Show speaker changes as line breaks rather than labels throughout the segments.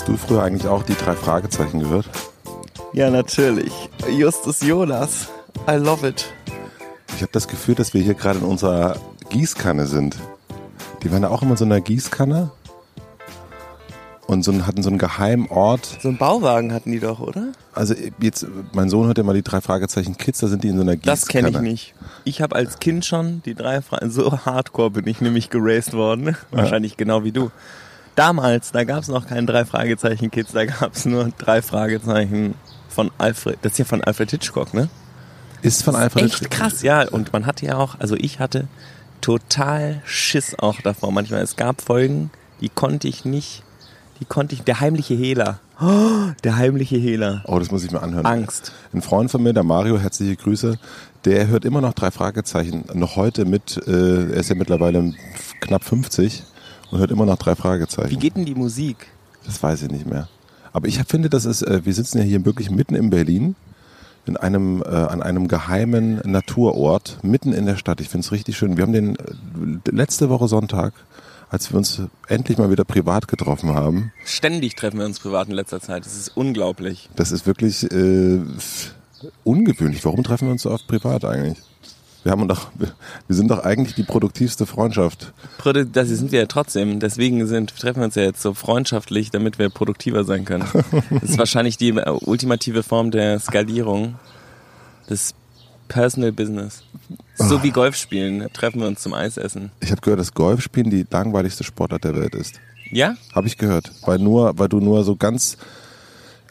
Hast du früher eigentlich auch die drei Fragezeichen gehört?
Ja, natürlich. Justus Jonas. I love it.
Ich habe das Gefühl, dass wir hier gerade in unserer Gießkanne sind. Die waren ja auch immer in so einer Gießkanne und so, hatten so einen geheimen Ort.
So einen Bauwagen hatten die doch, oder?
Also jetzt, mein Sohn hört ja mal die drei Fragezeichen Kids, da sind die in so einer Gießkanne.
Das kenne ich nicht. Ich habe als Kind schon die drei Fragezeichen, so hardcore bin ich nämlich geraced worden. Wahrscheinlich genau wie du. Damals, da gab es noch keinen drei Fragezeichen Kids, da gab es nur drei Fragezeichen von Alfred. Das ist ja von Alfred Hitchcock, ne?
Ist von Alfred
Echt
Hitchcock.
krass, ja. Und man hatte ja auch, also ich hatte total Schiss auch davor. Manchmal, es gab Folgen, die konnte ich nicht, die konnte ich, der heimliche Hehler. Oh, der heimliche Hehler.
Oh, das muss ich mir anhören.
Angst.
Ein Freund von mir, der Mario, herzliche Grüße, der hört immer noch drei Fragezeichen, noch heute mit, äh, er ist ja mittlerweile knapp 50 und hört immer noch drei Fragezeichen.
Wie geht denn die Musik?
Das weiß ich nicht mehr. Aber ich finde, das ist, äh, wir sitzen ja hier wirklich mitten in Berlin, in einem, äh, an einem geheimen Naturort, mitten in der Stadt. Ich finde es richtig schön. Wir haben den äh, letzte Woche Sonntag, als wir uns endlich mal wieder privat getroffen haben.
Ständig treffen wir uns privat in letzter Zeit. Das ist unglaublich.
Das ist wirklich äh, ungewöhnlich. Warum treffen wir uns so oft privat eigentlich? Wir haben doch, wir sind doch eigentlich die produktivste Freundschaft.
Das sind wir ja trotzdem. Deswegen sind, treffen wir uns ja jetzt so freundschaftlich, damit wir produktiver sein können. Das ist wahrscheinlich die ultimative Form der Skalierung des Personal Business. So wie Golf spielen, treffen wir uns zum Eisessen.
Ich habe gehört, dass Golfspielen die langweiligste Sportart der Welt ist.
Ja?
Habe ich gehört. Weil nur, weil du nur so ganz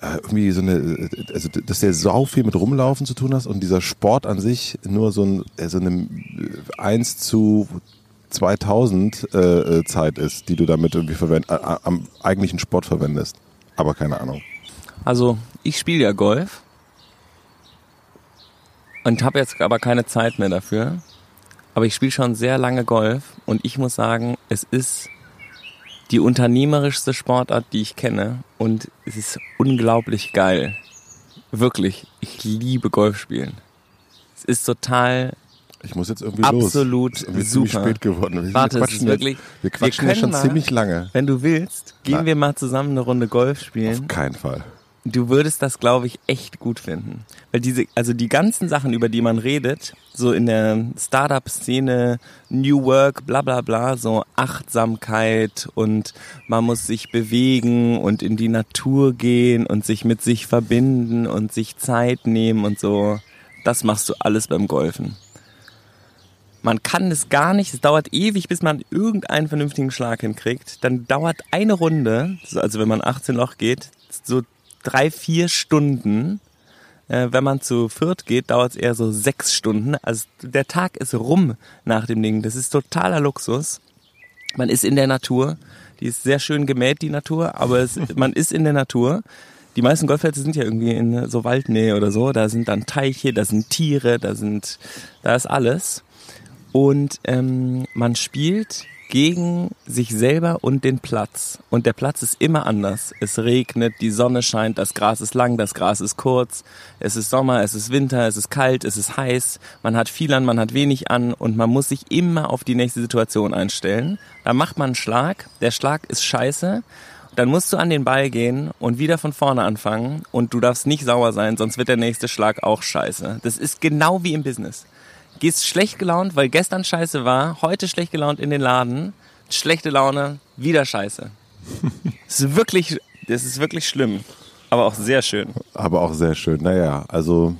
irgendwie so eine, also dass der sau viel mit Rumlaufen zu tun hast und dieser Sport an sich nur so, ein, so eine 1 zu 2000 äh, Zeit ist, die du damit irgendwie verwend, äh, am eigentlichen Sport verwendest. Aber keine Ahnung.
Also ich spiele ja Golf und habe jetzt aber keine Zeit mehr dafür. Aber ich spiele schon sehr lange Golf und ich muss sagen, es ist die unternehmerischste Sportart, die ich kenne und es ist unglaublich geil. Wirklich, ich liebe Golf spielen. Es ist total
ich muss jetzt irgendwie
Absolut
los. Absolut
super.
spät geworden. Wir
Warte, ist wirklich.
Jetzt, wir quatschen
wir
ja schon
mal,
ziemlich lange.
Wenn du willst, gehen
Na.
wir mal zusammen eine Runde Golf spielen.
Auf keinen Fall.
Du würdest das, glaube ich, echt gut finden. Weil diese, also die ganzen Sachen, über die man redet, so in der Startup-Szene, New Work, bla bla bla, so Achtsamkeit und man muss sich bewegen und in die Natur gehen und sich mit sich verbinden und sich Zeit nehmen und so. Das machst du alles beim Golfen. Man kann es gar nicht, es dauert ewig, bis man irgendeinen vernünftigen Schlag hinkriegt. Dann dauert eine Runde, also wenn man 18 Loch geht, so drei, vier Stunden. Äh, wenn man zu viert geht, dauert es eher so sechs Stunden. Also der Tag ist rum nach dem Ding. Das ist totaler Luxus. Man ist in der Natur. Die ist sehr schön gemäht, die Natur, aber es, man ist in der Natur. Die meisten Golfplätze sind ja irgendwie in so Waldnähe oder so. Da sind dann Teiche, da sind Tiere, da sind, da ist alles. Und ähm, man spielt gegen sich selber und den Platz. Und der Platz ist immer anders. Es regnet, die Sonne scheint, das Gras ist lang, das Gras ist kurz, es ist Sommer, es ist Winter, es ist kalt, es ist heiß, man hat viel an, man hat wenig an und man muss sich immer auf die nächste Situation einstellen. Da macht man einen Schlag, der Schlag ist scheiße, dann musst du an den Ball gehen und wieder von vorne anfangen und du darfst nicht sauer sein, sonst wird der nächste Schlag auch scheiße. Das ist genau wie im Business gehst schlecht gelaunt, weil gestern scheiße war, heute schlecht gelaunt in den Laden, schlechte Laune, wieder scheiße. Das ist wirklich, das ist wirklich schlimm, aber auch sehr schön.
Aber auch sehr schön. Naja, also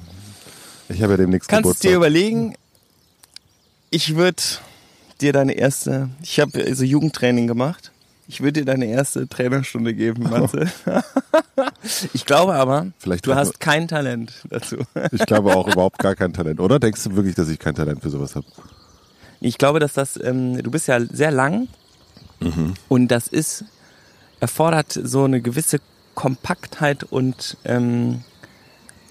ich habe ja demnächst
Kannst
Geburtstag.
dir überlegen, ich würde dir deine erste, ich habe so Jugendtraining gemacht. Ich würde dir deine erste Trainerstunde geben, Matze. ich glaube aber,
Vielleicht
du hast kein Talent dazu.
Ich glaube auch überhaupt gar kein Talent. Oder denkst du wirklich, dass ich kein Talent für sowas habe?
Ich glaube, dass das, ähm, du bist ja sehr lang und das ist, erfordert so eine gewisse Kompaktheit und ähm,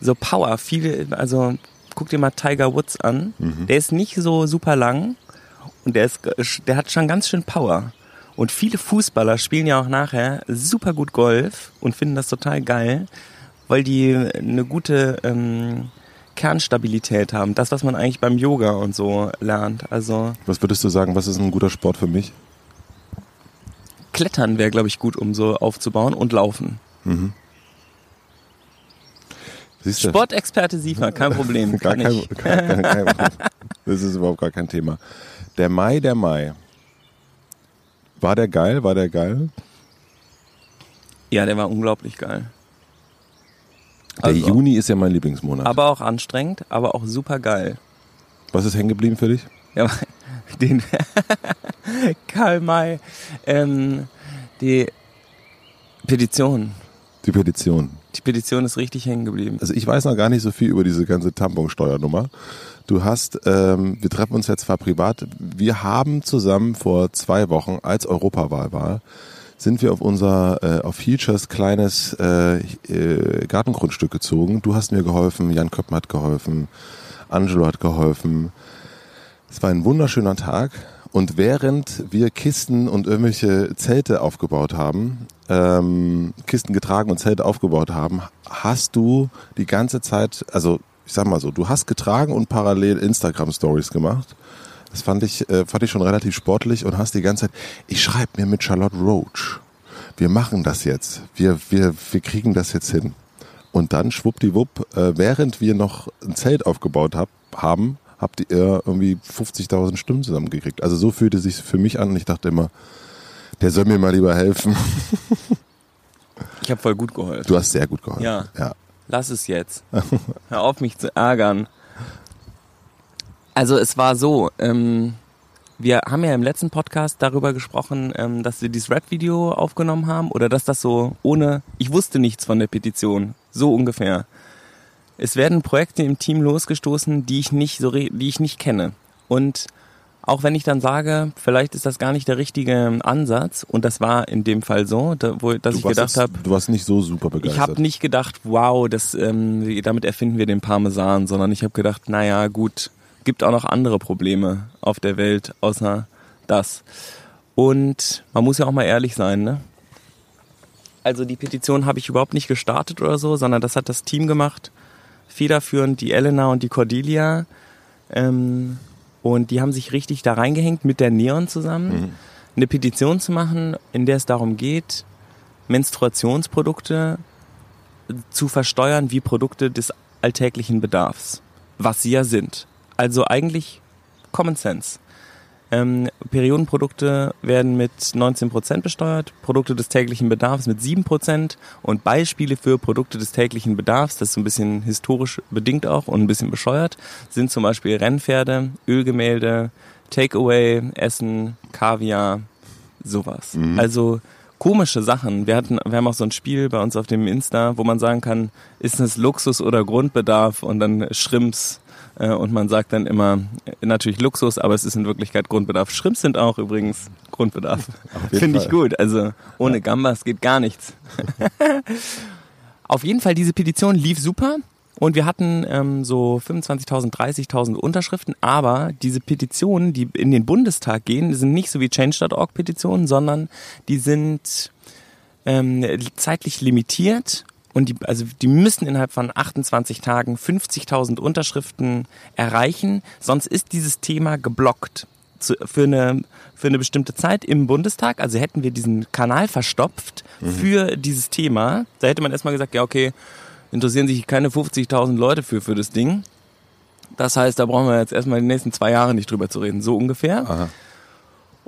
so Power. Viele, also guck dir mal Tiger Woods an. Der ist nicht so super lang und der ist, der hat schon ganz schön Power. Und viele Fußballer spielen ja auch nachher super gut Golf und finden das total geil, weil die eine gute ähm, Kernstabilität haben. Das, was man eigentlich beim Yoga und so lernt. Also
Was würdest du sagen, was ist ein guter Sport für mich?
Klettern wäre, glaube ich, gut, um so aufzubauen und Laufen.
Du?
Sportexperte Siefer, kein Problem.
Gar kein, gar, kein, kein, das ist überhaupt gar kein Thema. Der Mai, der Mai. War der geil? War der geil?
Ja, der war unglaublich geil.
Der
Also-
Juni ist ja mein Lieblingsmonat.
Aber auch anstrengend, aber auch super geil.
Was ist hängen geblieben für dich?
Ja, den Karl May. Ähm, die Petition.
Die Petition.
Die Petition ist richtig hängen geblieben.
Also ich weiß noch gar nicht so viel über diese ganze Tamponsteuernummer. Du hast, ähm, wir treffen uns jetzt zwar privat, wir haben zusammen vor zwei Wochen, als Europawahl war, sind wir auf unser, äh, auf Futures kleines äh, äh, Gartengrundstück gezogen. Du hast mir geholfen, Jan Köppen hat geholfen, Angelo hat geholfen. Es war ein wunderschöner Tag und während wir Kisten und irgendwelche Zelte aufgebaut haben, ähm, Kisten getragen und Zelte aufgebaut haben, hast du die ganze Zeit, also ich sag mal so, du hast getragen und parallel Instagram Stories gemacht. Das fand ich, äh, fand ich schon relativ sportlich und hast die ganze Zeit, ich schreibe mir mit Charlotte Roach. Wir machen das jetzt. Wir, wir, wir kriegen das jetzt hin. Und dann schwuppdiwupp, äh, während wir noch ein Zelt aufgebaut hab, haben, habt ihr irgendwie 50.000 Stimmen zusammengekriegt. Also so fühlte sich für mich an und ich dachte immer, der soll mir mal lieber helfen.
Ich habe voll gut geholfen.
Du hast sehr gut geholfen.
Ja.
ja.
Lass es jetzt. Hör auf, mich zu ärgern. Also es war so, ähm, wir haben ja im letzten Podcast darüber gesprochen, ähm, dass wir dieses Rap-Video aufgenommen haben oder dass das so ohne, ich wusste nichts von der Petition, so ungefähr. Es werden Projekte im Team losgestoßen, die ich nicht so, die ich nicht kenne. Und auch wenn ich dann sage, vielleicht ist das gar nicht der richtige Ansatz, und das war in dem Fall so, da, wo, dass
Du
ich gedacht habe,
Du warst nicht so super
ich
begeistert.
habe nicht gedacht, wow, das, ähm, damit erfinden wir den Parmesan, sondern ich habe gedacht, naja, gut, gibt auch noch andere Probleme auf der Welt außer das. Und man muss ja auch mal ehrlich sein, ne? Also die Petition habe ich überhaupt nicht gestartet oder so, sondern das hat das Team gemacht. Federführend die Elena und die Cordelia. Ähm, und die haben sich richtig da reingehängt mit der Neon zusammen, eine Petition zu machen, in der es darum geht, Menstruationsprodukte zu versteuern wie Produkte des alltäglichen Bedarfs, was sie ja sind. Also eigentlich Common Sense. Ähm, Periodenprodukte werden mit 19% besteuert, Produkte des täglichen Bedarfs mit 7% und Beispiele für Produkte des täglichen Bedarfs, das ist so ein bisschen historisch bedingt auch und ein bisschen bescheuert, sind zum Beispiel Rennpferde, Ölgemälde, Takeaway, Essen, Kaviar, sowas. Also komische Sachen. Wir hatten, wir haben auch so ein Spiel bei uns auf dem Insta, wo man sagen kann, ist es Luxus oder Grundbedarf und dann Shrimps äh, und man sagt dann immer äh, natürlich Luxus, aber es ist in Wirklichkeit Grundbedarf. Shrimps sind auch übrigens Grundbedarf. Finde ich gut. Also ohne Gambas geht gar nichts. Auf jeden Fall, diese Petition lief super und wir hatten ähm, so 25.000, 30.000 Unterschriften, aber diese Petitionen, die in den Bundestag gehen, sind nicht so wie Change.org Petitionen, sondern die sind ähm, zeitlich limitiert und die, also die müssen innerhalb von 28 Tagen 50.000 Unterschriften erreichen, sonst ist dieses Thema geblockt zu, für, eine, für eine bestimmte Zeit im Bundestag. Also hätten wir diesen Kanal verstopft für dieses Thema, da hätte man erstmal gesagt, ja okay, interessieren sich keine 50.000 Leute für, für das Ding. Das heißt, da brauchen wir jetzt erstmal die nächsten zwei Jahre nicht drüber zu reden, so ungefähr.
Aha.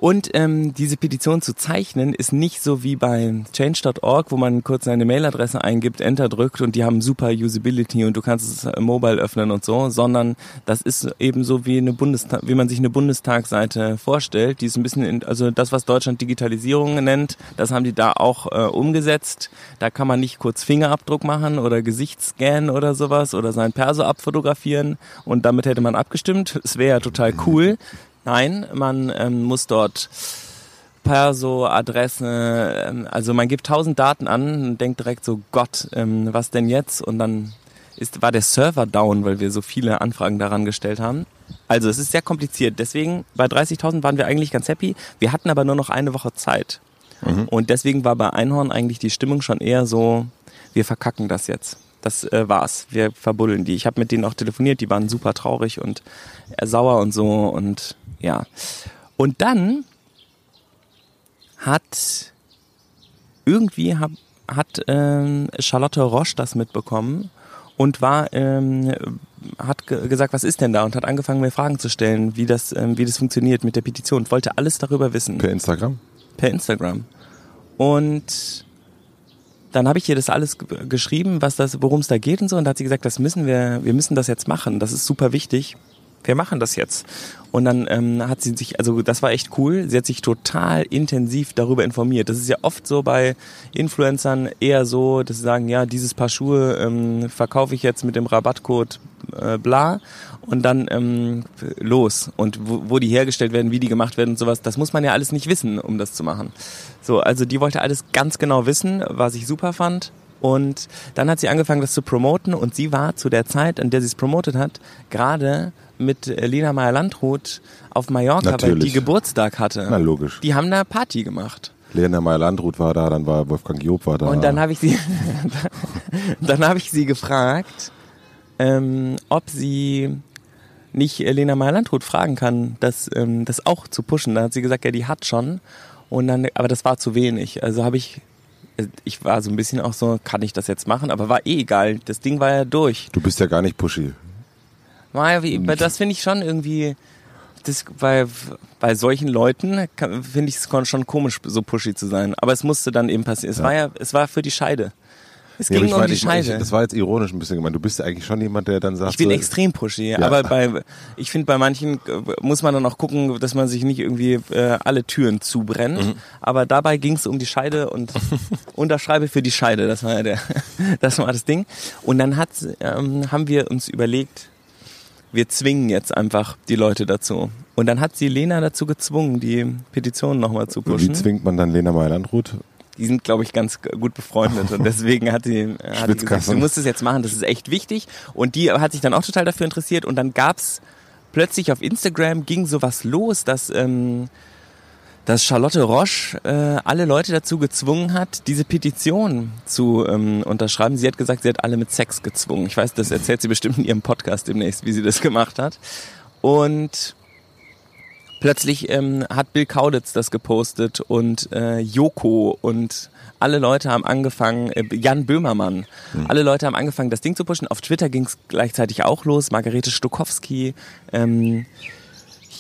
Und ähm, diese Petition zu zeichnen ist nicht so wie bei change.org, wo man kurz seine Mailadresse eingibt, Enter drückt und die haben super Usability und du kannst es äh, mobile öffnen und so, sondern das ist eben so wie eine Bundestag, wie man sich eine Bundestagsseite vorstellt. Die ist ein bisschen, in, also das, was Deutschland Digitalisierung nennt, das haben die da auch äh, umgesetzt. Da kann man nicht kurz Fingerabdruck machen oder Gesichtsscan oder sowas oder sein Perso abfotografieren und damit hätte man abgestimmt. Es wäre ja total cool. Nein, man ähm, muss dort Perso, Adresse, ähm, also man gibt tausend Daten an und denkt direkt so, Gott, ähm, was denn jetzt? Und dann ist, war der Server down, weil wir so viele Anfragen daran gestellt haben. Also es ist sehr kompliziert. Deswegen bei 30.000 waren wir eigentlich ganz happy. Wir hatten aber nur noch eine Woche Zeit. Und deswegen war bei Einhorn eigentlich die Stimmung schon eher so, wir verkacken das jetzt. Das äh, war's. Wir verbuddeln die. Ich habe mit denen auch telefoniert, die waren super traurig und äh, sauer und so und ja. Und dann hat irgendwie hab, hat ähm, Charlotte Roche das mitbekommen und war ähm, hat ge gesagt, was ist denn da und hat angefangen mir Fragen zu stellen, wie das ähm, wie das funktioniert mit der Petition. Und wollte alles darüber wissen.
Per Instagram?
Per Instagram. Und dann habe ich ihr das alles geschrieben, was das, worum es da geht und so. Und da hat sie gesagt, das müssen wir, wir müssen das jetzt machen. Das ist super wichtig. Wir machen das jetzt. Und dann ähm, hat sie sich, also das war echt cool. Sie hat sich total intensiv darüber informiert. Das ist ja oft so bei Influencern eher so, dass sie sagen, ja, dieses Paar Schuhe ähm, verkaufe ich jetzt mit dem Rabattcode äh, bla und dann ähm, los. Und wo, wo die hergestellt werden, wie die gemacht werden und sowas, das muss man ja alles nicht wissen, um das zu machen. So, also die wollte alles ganz genau wissen, was ich super fand. Und dann hat sie angefangen, das zu promoten und sie war zu der Zeit, an der sie es promotet hat, gerade mit Lena Meyer-Landrut auf Mallorca,
Natürlich.
weil die Geburtstag hatte.
Na logisch.
Die haben da Party gemacht.
Lena Meyer-Landrut war da, dann war Wolfgang Job war da.
Und dann habe ich sie, dann habe ich sie gefragt, ähm, ob sie nicht Lena Meyer-Landrut fragen kann, das, ähm, das auch zu pushen. Dann hat sie gesagt, ja, die hat schon. Und dann, aber das war zu wenig. Also habe ich, ich war so ein bisschen auch so, kann ich das jetzt machen? Aber war eh egal. Das Ding war ja durch.
du bist ja gar nicht pushy.
War ja, das finde ich schon irgendwie, das, bei, bei solchen Leuten finde ich es schon komisch, so pushy zu sein. Aber es musste dann eben passieren. Es
Ja.
war ja, es war für die Scheide. Es
Ja,
ging um die
ich, das war jetzt ironisch ein bisschen gemeint. Du bist ja eigentlich schon jemand, der dann sagt,
Ich bin
so,
extrem pushy, aber bei, ich finde, bei manchen äh, muss man dann auch gucken, dass man sich nicht irgendwie äh, alle Türen zubrennt.
Mhm.
Aber dabei ging es um die Scheide und unterschreibe für die Scheide. Das war ja der, das war das Ding. Und dann hat, ähm, haben wir uns überlegt, wir zwingen jetzt einfach die Leute dazu. Und dann hat sie Lena dazu gezwungen, die Petition nochmal zu
wie
pushen.
zwingt man dann Lena Meyer-Landrut?
Die sind, glaube ich, ganz gut befreundet und deswegen hat sie, hat sie gesagt, du musst es jetzt machen, das ist echt wichtig. Und die hat sich dann auch total dafür interessiert und dann gab's plötzlich auf Instagram ging sowas los, dass, ähm, dass Charlotte Roche äh, alle Leute dazu gezwungen hat, diese Petition zu ähm, unterschreiben. Sie hat gesagt, sie hat alle mit Sex gezwungen. Ich weiß, das erzählt sie bestimmt in ihrem Podcast demnächst, wie sie das gemacht hat. Und plötzlich ähm, hat Bill Kauditz das gepostet und äh, Joko und alle Leute haben angefangen, äh, Jan Böhmermann, alle Leute haben angefangen, das Ding zu pushen. Auf Twitter ging es gleichzeitig auch los. Margarete Stokowski, ähm,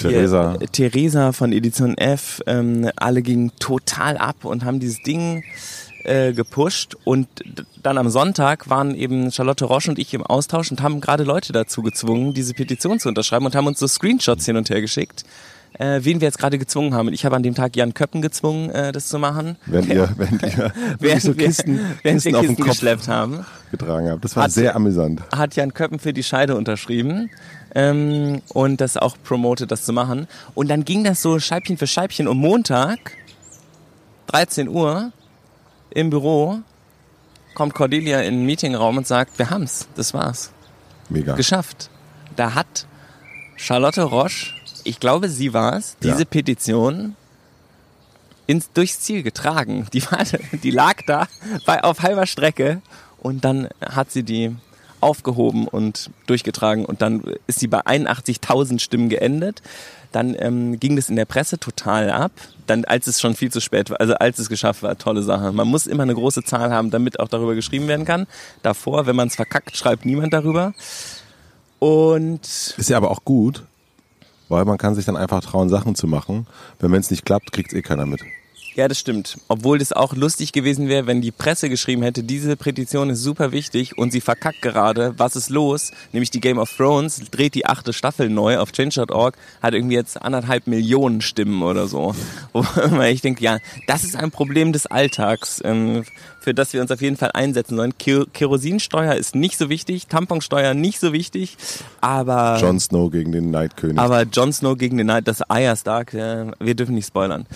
hier,
Theresa.
äh, Theresa von Edition F, ähm, alle gingen total ab und haben dieses Ding äh, gepusht und dann am Sonntag waren eben Charlotte Roche und ich im Austausch und haben gerade Leute dazu gezwungen, diese Petition zu unterschreiben und haben uns so Screenshots hin und her geschickt, äh, wen wir jetzt gerade gezwungen haben. Ich habe an dem Tag Jan Köppen gezwungen, äh, das zu machen.
Wenn ihr, wenn ihr
Während
so
wir,
Kisten,
während wir
Kisten auf
Kisten
Kopf
geschleppt haben,
getragen habt. Das war
Hat-
sehr amüsant.
hat Jan Köppen für die Scheide unterschrieben ähm, und das auch promotet, das zu machen. Und dann ging das so Scheibchen für Scheibchen. Und Montag, 13 Uhr, im Büro, kommt Cordelia in den Meetingraum und sagt, wir haben's, das war's.
Mega.
geschafft. Da hat Charlotte Roche, ich glaube, sie war es, diese
Ja.
Petition ins, durchs Ziel getragen. Die, war, die lag da bei, auf halber Strecke und dann hat sie die aufgehoben und durchgetragen und dann ist sie bei 81.000 Stimmen geendet. Dann ähm, ging das in der Presse total ab. Dann, als es schon viel zu spät war, also als es geschafft war, tolle Sache. Man muss immer eine große Zahl haben, damit auch darüber geschrieben werden kann. Davor, wenn man es verkackt, schreibt niemand darüber. Und
Ist ja aber auch gut, weil man kann sich dann einfach trauen, Sachen zu machen. Wenn es nicht klappt, kriegt eh keiner mit.
Ja, das stimmt. Obwohl das auch lustig gewesen wäre, wenn die Presse geschrieben hätte, diese Petition ist super wichtig und sie verkackt gerade. Was ist los? Nämlich die Game of Thrones dreht die achte Staffel neu auf change.org, hat irgendwie jetzt anderthalb Millionen Stimmen oder so. Weil ich denke, ja, das ist ein Problem des Alltags, ähm, für das wir uns auf jeden Fall einsetzen sollen. Ke- Kerosinsteuer ist nicht so wichtig, Tamponsteuer nicht so wichtig, aber
Jon Snow gegen den Neidkönig.
aber Jon Snow gegen den Night, das Arya Stark, äh, wir dürfen nicht spoilern.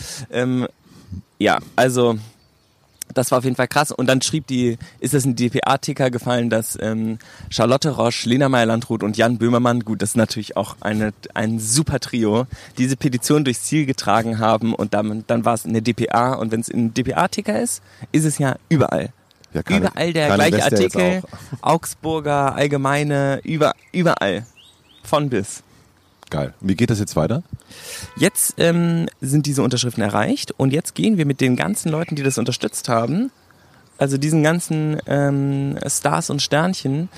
Ja, also das war auf jeden Fall krass. Und dann schrieb die, ist es ein DPA-Ticker gefallen, dass ähm, Charlotte Roche, Lena Meyer-Landrut und Jan Böhmermann, gut, das ist natürlich auch eine, ein super Trio, diese Petition durchs Ziel getragen haben und dann, dann war es eine DPA. Und wenn es ein DPA-Ticker ist, ist es ja überall.
ja, keine-
überall der gleiche
jetzt
Artikel. Augsburger, Allgemeine, über, überall. Von bis.
Geil. Wie geht das jetzt weiter?
Jetzt ähm, sind diese Unterschriften erreicht und jetzt gehen wir mit den ganzen Leuten, die das unterstützt haben, also diesen ganzen ähm, Stars und Sternchen,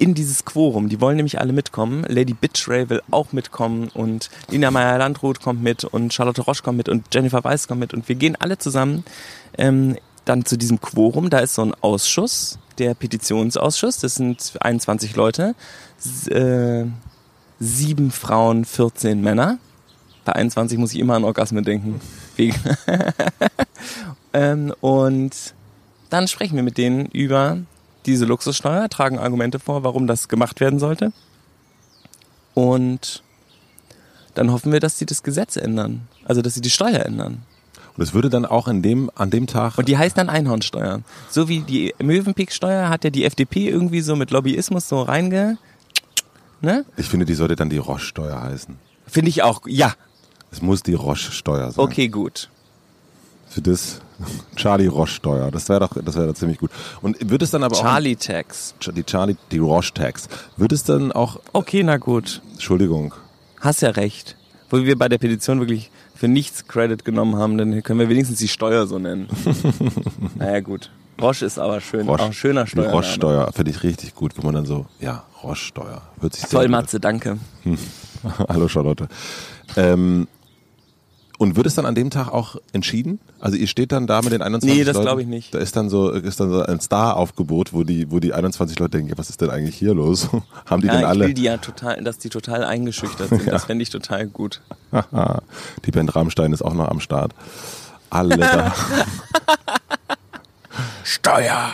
in dieses Quorum. Die wollen nämlich alle mitkommen. Lady Bitchray will auch mitkommen und Lina Meyer-Landrut kommt mit und Charlotte Roche kommt mit und Jennifer Weiss kommt mit und wir gehen alle zusammen ähm, dann zu diesem Quorum. Da ist so ein Ausschuss, der Petitionsausschuss. Das sind 21 Leute, S äh, sieben Frauen, 14 Männer. Bei 21 muss ich immer an Orgasmen denken. Ähm, und dann sprechen wir mit denen über diese Luxussteuer, tragen Argumente vor, warum das gemacht werden sollte. Und dann hoffen wir, dass sie das Gesetz ändern. Also, dass sie die Steuer ändern.
Und es würde dann auch in dem, an dem Tag.
Und die heißt dann Einhornsteuer. So wie die Möwenpick-Steuer hat ja die FDP irgendwie so mit Lobbyismus so reinge. Ne?
Ich finde, die sollte dann die Roche-Steuer heißen.
Finde ich auch, ja.
Es muss die Roche-Steuer sein.
Okay, gut.
Für das Charlie Roche-Steuer. Das wäre doch, das wäre doch ziemlich gut. Und wird es dann aber
Charlie Tax.
auch. Die Charlie, die Roche-Tax. Wird es dann auch,
Okay, na gut.
Entschuldigung,
Hast ja recht. Wo wir bei der Petition wirklich für nichts Credit genommen haben, dann können wir wenigstens die Steuer so nennen. naja, gut. Roche ist aber schön.
Roche,
auch ein schöner Steuer.
Roche-Steuer finde ich richtig gut, wo man dann so, ja, Roche-Steuer. Hört sich an.
Matze, danke.
Hallo Charlotte. Ähm, und wird es dann an dem Tag auch entschieden? Also ihr steht dann da mit den 21
Nee, das
Leuten?
glaube ich nicht.
Da ist dann so ist dann so ein Star-Aufgebot, wo die wo die 21 Leute denken, ja, was ist denn eigentlich hier los? Haben die
Ja,
denn
ich
alle
will die ja total, dass die total eingeschüchtert sind. Das fände ich total gut.
die Band Rammstein ist auch noch am Start. Alle da.
Steuer!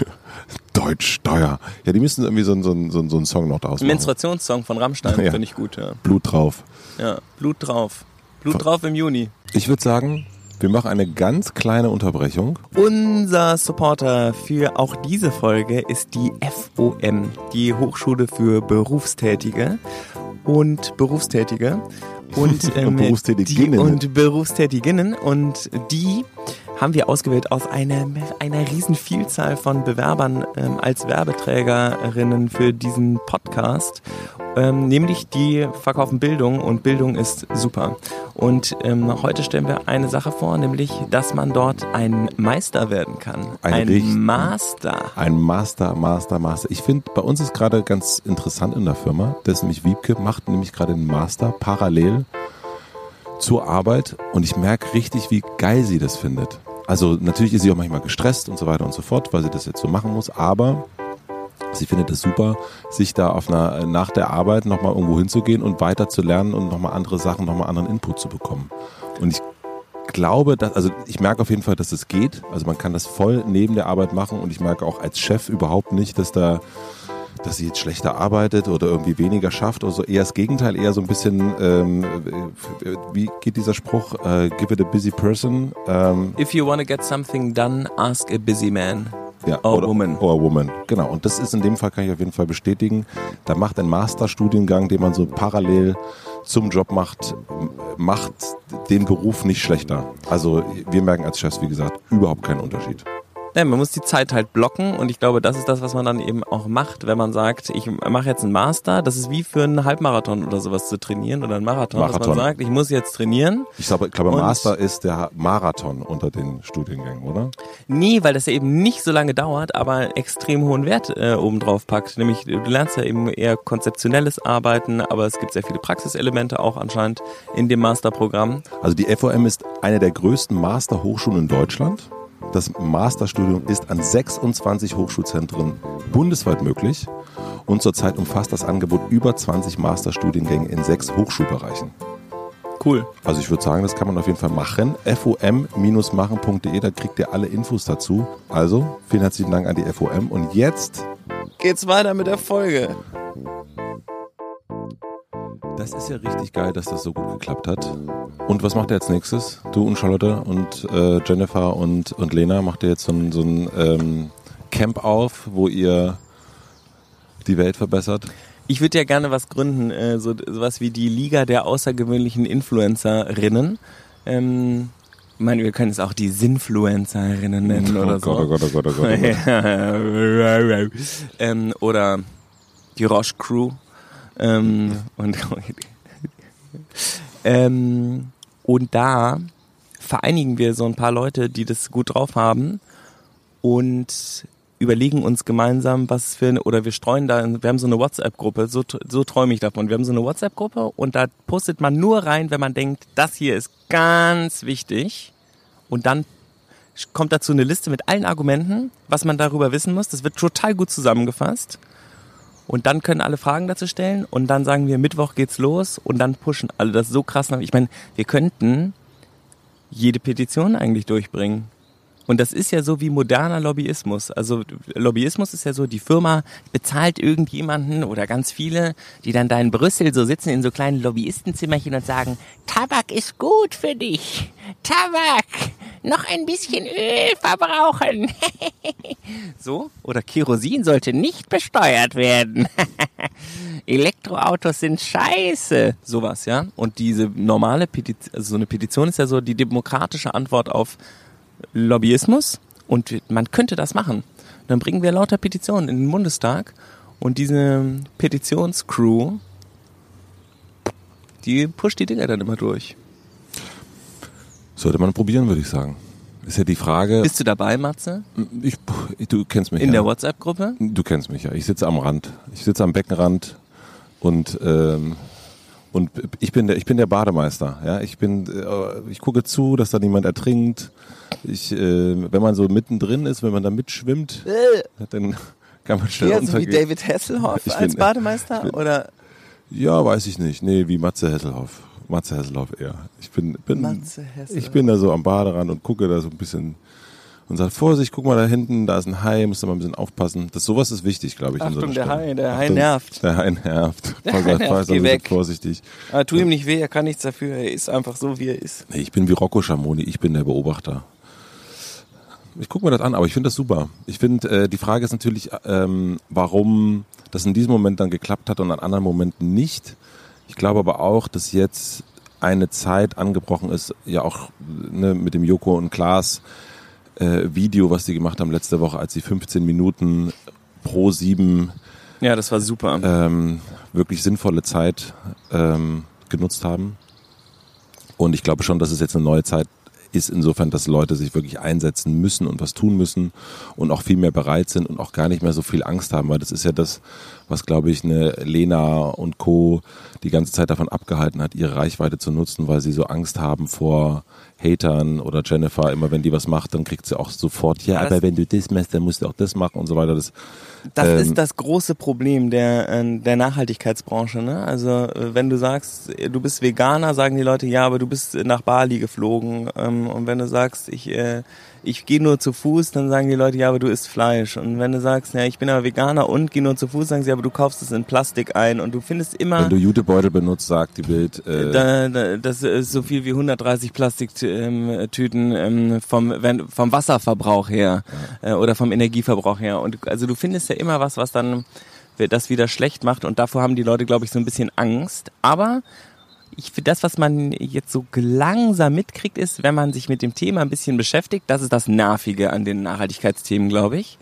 Deutsch Steuer. Ja, die müssen irgendwie so, einen- so, einen- so, einen- so einen Song noch daraus
Ein
machen.
Menstruationssong von Rammstein
Ja.
finde ich gut, ja.
Blut drauf.
ja. Blut drauf. Blut drauf im Juni.
Ich würde sagen, wir machen eine ganz kleine Unterbrechung.
Unser Supporter für auch diese Folge ist die FOM, die Hochschule für Berufstätige und Berufstätige und, ähm,
Und Berufstätiginnen.
Die, und Berufstätiginnen und die haben wir ausgewählt aus einer, einer riesen Vielzahl von Bewerbern ähm, als Werbeträgerinnen für diesen Podcast. Ähm, nämlich die verkaufen Bildung und Bildung ist super. Und ähm, heute stellen wir eine Sache vor, nämlich, dass man dort ein Meister werden kann.
Ein
Ein,
richtig-
Master.
Ein Master, Master, Master. Ich finde, bei uns ist gerade ganz interessant in der Firma, das ist nämlich Wiebke, macht nämlich gerade einen Master parallel zur Arbeit und ich merke richtig, wie geil sie das findet. Also natürlich ist sie auch manchmal gestresst und so weiter und so fort, weil sie das jetzt so machen muss, aber sie findet es super, sich da auf einer, nach der Arbeit nochmal irgendwo hinzugehen und weiter zu lernen und nochmal andere Sachen, nochmal anderen Input zu bekommen. Und ich glaube, dass, also ich merke auf jeden Fall, dass es geht. Also man kann das voll neben der Arbeit machen und ich merke auch als Chef überhaupt nicht, dass da, dass sie jetzt schlechter arbeitet oder irgendwie weniger schafft oder so. Eher das Gegenteil, eher so ein bisschen, ähm, äh, wie geht dieser Spruch? Äh, give it a busy person. Ähm,
If you want to get something done, ask a busy man.
ja,
Or
oder,
woman.
Or woman. Genau. Und das ist in dem Fall, kann ich auf jeden Fall bestätigen. Da macht ein Masterstudiengang, den man so parallel zum Job macht, macht den Beruf nicht schlechter. Also wir merken als Chefs, wie gesagt, überhaupt keinen Unterschied.
Ja, man muss die Zeit halt blocken und ich glaube, das ist das, was man dann eben auch macht, wenn man sagt, ich mache jetzt einen Master. Das ist wie für einen Halbmarathon oder sowas zu trainieren oder einen Marathon, dass
Marathon.
man sagt, ich muss jetzt trainieren.
Ich glaube, ich glaube Master ist der Marathon unter den Studiengängen, oder?
Nee, weil das ja eben nicht so lange dauert, aber extrem hohen Wert äh, obendrauf packt. Nämlich, du lernst ja eben eher konzeptionelles Arbeiten, aber es gibt sehr viele Praxiselemente auch anscheinend in dem Masterprogramm.
Also die FOM ist eine der größten Masterhochschulen in Deutschland. Das Masterstudium ist an 26 Hochschulzentren bundesweit möglich und zurzeit umfasst das Angebot über 20 Masterstudiengänge in sechs Hochschulbereichen.
Cool.
Also ich würde sagen, das kann man auf jeden Fall machen. fom-machen.de, da kriegt ihr alle Infos dazu. Also vielen herzlichen Dank an die FOM und jetzt
Geht's weiter mit der Folge.
Das ist ja richtig geil, dass das so gut geklappt hat. Und was macht ihr jetzt nächstes? Du und Charlotte und äh, Jennifer und, und Lena, macht ihr jetzt so ein, so ein ähm, Camp auf, wo ihr die Welt verbessert?
Ich würde ja gerne was gründen, äh, so sowas wie die Liga der außergewöhnlichen Influencerinnen. Ähm, ich meine, wir können es auch die Sinfluencerinnen nennen oder
oh
so.
Gott, oh Gott, oh Gott, oh Gott. Oh Gott.
ähm, oder die Roche Crew. Ähm, und Ähm, und da vereinigen wir so ein paar Leute, die das gut drauf haben und überlegen uns gemeinsam, was für eine, oder wir streuen da, wir haben so eine WhatsApp-Gruppe, so, so träume ich davon. Wir haben so eine WhatsApp-Gruppe und da postet man nur rein, wenn man denkt, das hier ist ganz wichtig. Und dann kommt dazu eine Liste mit allen Argumenten, was man darüber wissen muss. Das wird total gut zusammengefasst. Und dann können alle Fragen dazu stellen und dann sagen wir, Mittwoch geht's los und dann pushen alle. Das so krass. Ich meine, wir könnten jede Petition eigentlich durchbringen. Und das ist ja so wie moderner Lobbyismus. Also Lobbyismus ist ja so, die Firma bezahlt irgendjemanden oder ganz viele, die dann da in Brüssel so sitzen in so kleinen Lobbyistenzimmerchen und sagen, Tabak ist gut für dich. Tabak, noch ein bisschen Öl verbrauchen. so? Oder Kerosin sollte nicht besteuert werden. Elektroautos sind scheiße. Sowas, ja. Und diese normale Petition, also so eine Petition ist ja so die demokratische Antwort auf Lobbyismus und man könnte das machen. Dann bringen wir lauter Petitionen in den Bundestag und diese Petitionscrew, die pusht die Dinger dann immer durch.
Sollte man probieren, würde ich sagen. Ist ja die Frage.
Bist du dabei, Matze?
Ich, du kennst mich
In
ja.
der WhatsApp-Gruppe?
Du kennst mich ja. Ich sitze am Rand. Ich sitze am Beckenrand und ähm, und ich bin der ich bin der Bademeister. Ja, ich bin äh, ich gucke zu, dass da niemand ertrinkt. Ich, äh, wenn man so mittendrin ist, wenn man da mitschwimmt, dann kann man schnell
Ja, so wie. David Hasselhoff
Ich
als
bin-
Bademeister?
bin-
Oder
Ja, weiß ich nicht. Nee, wie Matze Hesselhoff. Matze Hesselhoff eher. Ich bin, bin,
Matze Hesselhoff.
ich bin da so am Baderand und gucke da so ein bisschen und sage, Vorsicht, guck mal da hinten, da ist ein Hai, musst du mal ein bisschen aufpassen. Das, sowas ist wichtig, glaube ich. in so
Achtung,
einer
der. Hai, der Hai nervt.
Der Hai nervt.
Der Hai nervt,
pass
geh
auf,
weg.
Vorsichtig.
Aber tu ihm nicht weh, er kann nichts dafür, er ist einfach so, wie er ist.
Nee, ich bin wie Rocco Schamoni, ich bin der Beobachter. Ich gucke mir das an, aber ich finde das super. Ich finde, äh, die Frage ist natürlich, ähm, warum das in diesem Moment dann geklappt hat und an anderen Momenten nicht. Ich glaube aber auch, dass jetzt eine Zeit angebrochen ist, ja auch ne, mit dem Joko und Klaas äh, Video, was die gemacht haben letzte Woche, als sie 15 Minuten pro sieben
Ja, das war super.
ähm, wirklich sinnvolle Zeit ähm, genutzt haben. Und ich glaube schon, dass es jetzt eine neue Zeit ist, insofern, dass Leute sich wirklich einsetzen müssen und was tun müssen und auch viel mehr bereit sind und auch gar nicht mehr so viel Angst haben, weil das ist ja das, was glaube ich eine Lena und Co. die ganze Zeit davon abgehalten hat, ihre Reichweite zu nutzen, weil sie so Angst haben vor Hatern oder Jennifer, immer wenn die was macht, dann kriegt sie auch sofort, ja,
das-
aber wenn du das machst, dann musst du auch das machen und so weiter. Das,
Das
Ähm,
ist das große Problem der, äh, der Nachhaltigkeitsbranche. Ne? Also äh, wenn du sagst, du bist Veganer, sagen die Leute, ja, aber du bist nach Bali geflogen. Ähm, Und wenn du sagst, ich, äh, ich gehe nur zu Fuß, dann sagen die Leute, ja, aber du isst Fleisch. Und wenn du sagst, ja, ich bin aber Veganer und gehe nur zu Fuß, sagen sie, aber du kaufst es in Plastik ein. Und du findest immer...
wenn du Jutebeutel benutzt, sagt die Bild, äh,
Da, da, das ist so viel wie 130 Plastiktüten ähm, vom, wenn, vom Wasserverbrauch her äh, oder vom Energieverbrauch her. Und also du findest ja immer was, was dann das wieder schlecht macht und davor haben die Leute, glaube ich, so ein bisschen Angst. Aber ich finde, das, was man jetzt so langsam mitkriegt, ist, wenn man sich mit dem Thema ein bisschen beschäftigt, das ist das Nervige an den Nachhaltigkeitsthemen, glaube ich.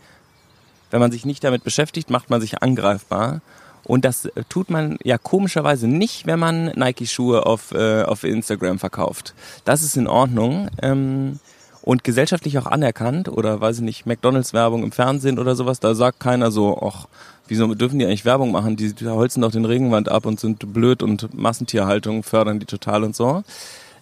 Wenn man sich nicht damit beschäftigt, macht man sich angreifbar. Und das äh, tut man ja komischerweise nicht, wenn man Nike-Schuhe auf, äh, auf Instagram verkauft. Das ist in Ordnung. Ähm, und gesellschaftlich auch anerkannt oder weiß ich nicht, McDonalds-Werbung im Fernsehen oder sowas, da sagt keiner so, ach, wieso dürfen die eigentlich Werbung machen? Die, holzen doch den Regenwand ab und sind blöd und Massentierhaltung fördern die total und so.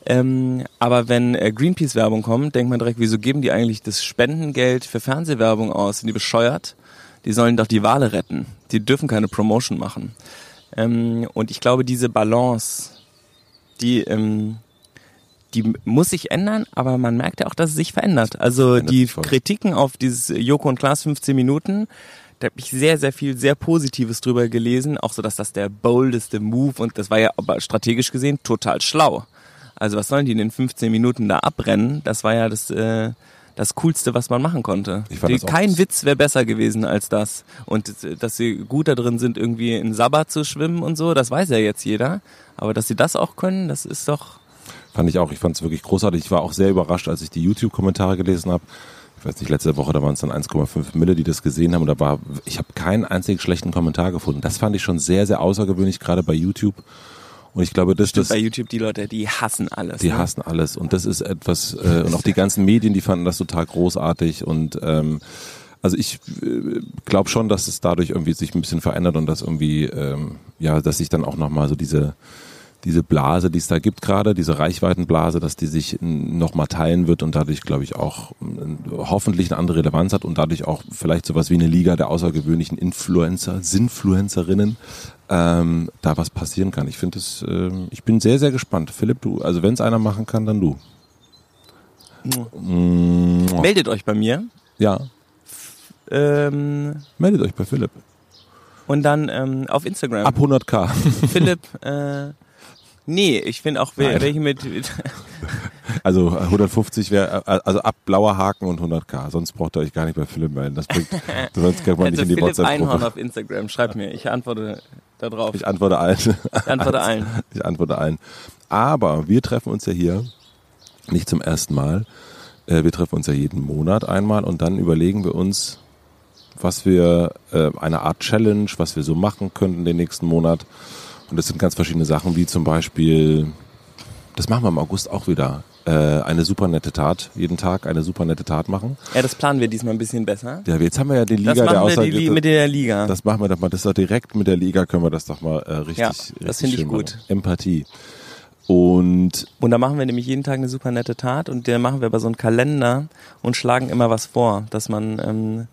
Ähm, aber wenn äh, Greenpeace-Werbung kommt, denkt man direkt, wieso geben die eigentlich das Spendengeld für Fernsehwerbung aus? Sind die bescheuert? Die sollen doch die Wale retten. Die dürfen keine Promotion machen. Ähm, und ich glaube, diese Balance, die, ähm, die muss sich ändern, aber man merkt ja auch, dass es sich verändert. Also die. Kritiken auf dieses Joko und Klaas 15 Minuten, da habe ich sehr, sehr viel sehr Positives drüber gelesen. Auch so, dass das der boldeste Move und das war ja aber strategisch gesehen total schlau. Also was sollen die in den 15 Minuten da abbrennen? Das war ja das, äh, das Coolste, was man machen konnte.
Ich fand
Die, kein Witz wäre besser gewesen als das. Und äh, dass sie gut da drin sind, irgendwie in Sabbat zu schwimmen und so, das weiß ja jetzt jeder. Aber dass sie das auch können, das ist doch...
Fand ich auch. Ich fand es wirklich großartig. Ich war auch sehr überrascht, als ich die YouTube-Kommentare gelesen habe. Ich weiß nicht, letzte Woche, da waren es dann 1,5 Mille, die das gesehen haben. Und da war, ich habe keinen einzigen schlechten Kommentar gefunden. Das fand ich schon sehr, sehr außergewöhnlich, gerade bei YouTube. Und ich glaube, das, das
bei YouTube die Leute, die hassen alles.
die
ne?
hassen alles. Und das ist etwas, äh, und auch die ganzen Medien, die fanden das total großartig. Und ähm, also ich äh, glaube schon, dass es dadurch irgendwie sich ein bisschen verändert und dass irgendwie, ähm, ja, dass sich dann auch nochmal so diese diese Blase, die es da gibt gerade, diese Reichweitenblase, dass die sich nochmal teilen wird und dadurch, glaube ich, auch hoffentlich eine andere Relevanz hat und dadurch auch vielleicht sowas wie eine Liga der außergewöhnlichen Influencer, Sinfluencerinnen, ähm, da was passieren kann. Ich finde es, ähm, ich bin sehr, sehr gespannt. Philipp, du, also wenn es einer machen kann, dann du.
Meldet euch bei mir.
ja,
Ähm,
meldet euch bei Philipp.
und dann ähm, auf Instagram.
Ab 100k.
Philipp, äh, nee, ich finde auch wer-
Nein.
welche mit,
Also 150 wäre, also ab blauer Haken und 100k. Sonst braucht ihr euch gar nicht bei Philipp melden. Das bringt, sonst kriegt man nicht
also
in die
Einhorn
WhatsApp-Gruppe.
auf Instagram. Schreibt mir, ich antworte da drauf.
Ich antworte allen.
Ich antworte allen.
Ich antworte allen. Aber wir treffen uns ja hier nicht zum ersten Mal. Äh, Wir treffen uns ja jeden Monat einmal und dann überlegen wir uns, was wir, äh, eine Art Challenge, was wir so machen könnten den nächsten Monat. Und das sind ganz verschiedene Sachen, wie zum Beispiel, das machen wir im August auch wieder, äh, eine super nette Tat, jeden Tag eine super nette Tat machen.
Ja, das planen wir diesmal ein bisschen besser.
Ja, jetzt haben wir ja die Liga
Das
der
machen wir die,
Aussage.
mit der Liga.
Das machen wir doch mal, das ist doch direkt mit der Liga, können wir das doch mal äh, richtig,
Ja, das finde ich gut.
machen. Empathie. Und
Und da machen wir nämlich jeden Tag eine super nette Tat und der machen wir aber so einen Kalender und schlagen immer was vor, dass man ähm,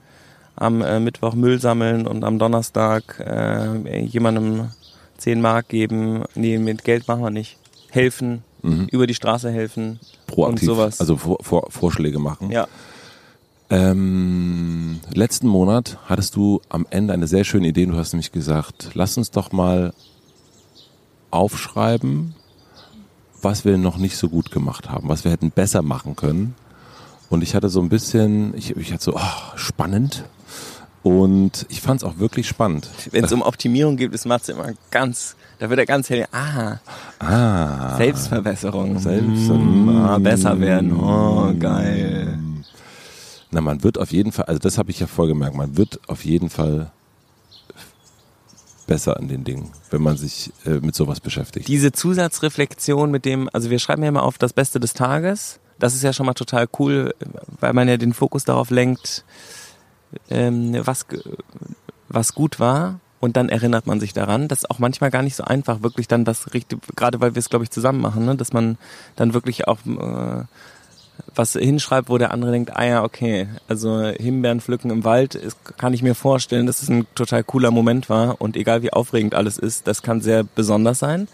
am äh, Mittwoch Müll sammeln und am Donnerstag äh, jemandem 10 Mark geben. Nee, mit Geld machen wir nicht. Helfen, über die Straße helfen
proaktiv,
und sowas.
also vor, vor, Vorschläge machen.
ja,
Ähm, letzten Monat hattest du am Ende eine sehr schöne Idee. Du hast nämlich gesagt, lass uns doch mal aufschreiben, was wir noch nicht so gut gemacht haben, was wir hätten besser machen können. Und ich hatte so ein bisschen, ich, ich hatte so, oh, spannend. Und ich fand es auch wirklich spannend.
wenn es um Optimierung geht, ist Matze immer ganz, da wird er ganz hell, ah,
Ah,
Selbstverbesserung.
Selbst-
Mm, ah, besser werden, oh, geil.
Na, man wird auf jeden Fall, also das habe ich ja vorgemerkt, man wird auf jeden Fall besser an den Dingen, wenn man sich äh, mit sowas beschäftigt.
diese Zusatzreflexion mit dem, also wir schreiben ja immer auf das Beste des Tages. Das ist ja schon mal total cool, weil man ja den Fokus darauf lenkt, ähm, was, was gut war. Und dann erinnert man sich daran. Das ist auch manchmal gar nicht so einfach, wirklich dann das richtig, gerade weil wir es, glaube ich, zusammen machen, ne? dass man dann wirklich auch äh, was hinschreibt, wo der andere denkt, ah ja, okay, also Himbeeren pflücken im Wald, ist, kann ich mir vorstellen, dass es ein total cooler Moment war und egal wie aufregend alles ist, das kann sehr besonders sein.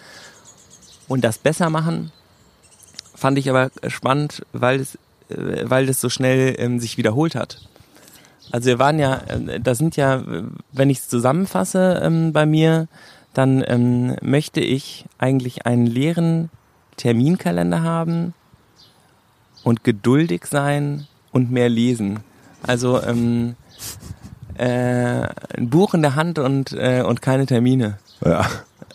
Und das besser machen fand ich aber spannend, weil es, äh, weil es so schnell ähm, sich wiederholt hat. Also wir waren ja, äh, das sind ja, wenn ich es zusammenfasse ähm, bei mir, dann ähm, möchte ich eigentlich einen leeren Terminkalender haben und geduldig sein und mehr lesen. Also ähm, äh, ein Buch in der Hand und, äh, und keine Termine.
Ja.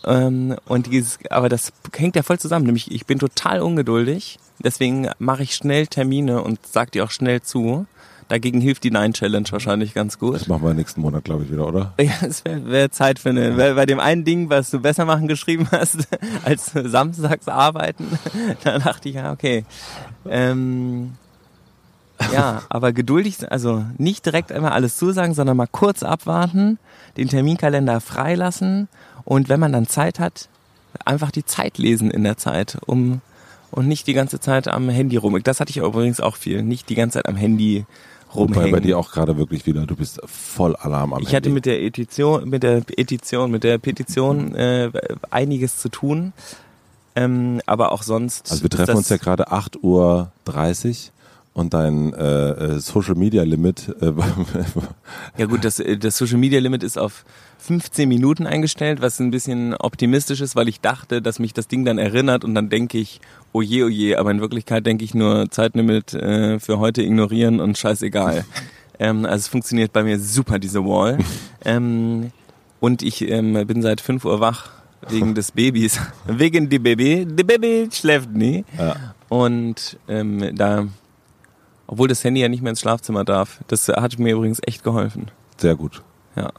Ähm, und dieses, aber das hängt ja voll zusammen. Nämlich, ich bin total ungeduldig. Deswegen mache ich schnell Termine und sag die auch schnell zu. Dagegen hilft die Nine-Challenge wahrscheinlich ganz gut.
Das machen wir nächsten Monat, glaube ich, wieder, oder?
Ja, es wäre wär Zeit für eine, weil bei dem einen Ding, was du besser machen geschrieben hast, als samstags arbeiten, da dachte ich, ja, okay. Ähm, ja, aber geduldig, also nicht direkt einmal alles zusagen, sondern mal kurz abwarten, den Terminkalender freilassen und wenn man dann Zeit hat, einfach die Zeit lesen in der Zeit, um und nicht die ganze Zeit am Handy rum. Das hatte ich übrigens auch viel, nicht die ganze Zeit am Handy
Wobei
rumhängen.
bei dir auch gerade wirklich wieder, du bist voll Alarm am
Ich hatte
Handy.
mit der Edition, mit der Petition, mit der Petition äh, einiges zu tun. Ähm, aber auch sonst.
Also wir treffen uns ja gerade 8.30 Uhr und dein äh, äh, Social Media Limit äh,
Ja gut, das, äh, das Social Media Limit ist auf 15 Minuten eingestellt, was ein bisschen optimistisch ist, weil ich dachte, dass mich das Ding dann erinnert und dann denke ich, oh je, oh je, aber in Wirklichkeit denke ich nur Zeitlimit äh, für heute ignorieren und scheißegal. ähm, also es funktioniert bei mir super, diese Wall. ähm, und ich ähm, bin seit 5 Uhr wach wegen des Babys. wegen die Baby. Die Baby schläft nie.
ja.
Und ähm, da, obwohl das Handy ja nicht mehr ins Schlafzimmer darf, das hat mir übrigens echt geholfen.
sehr gut.
Ja.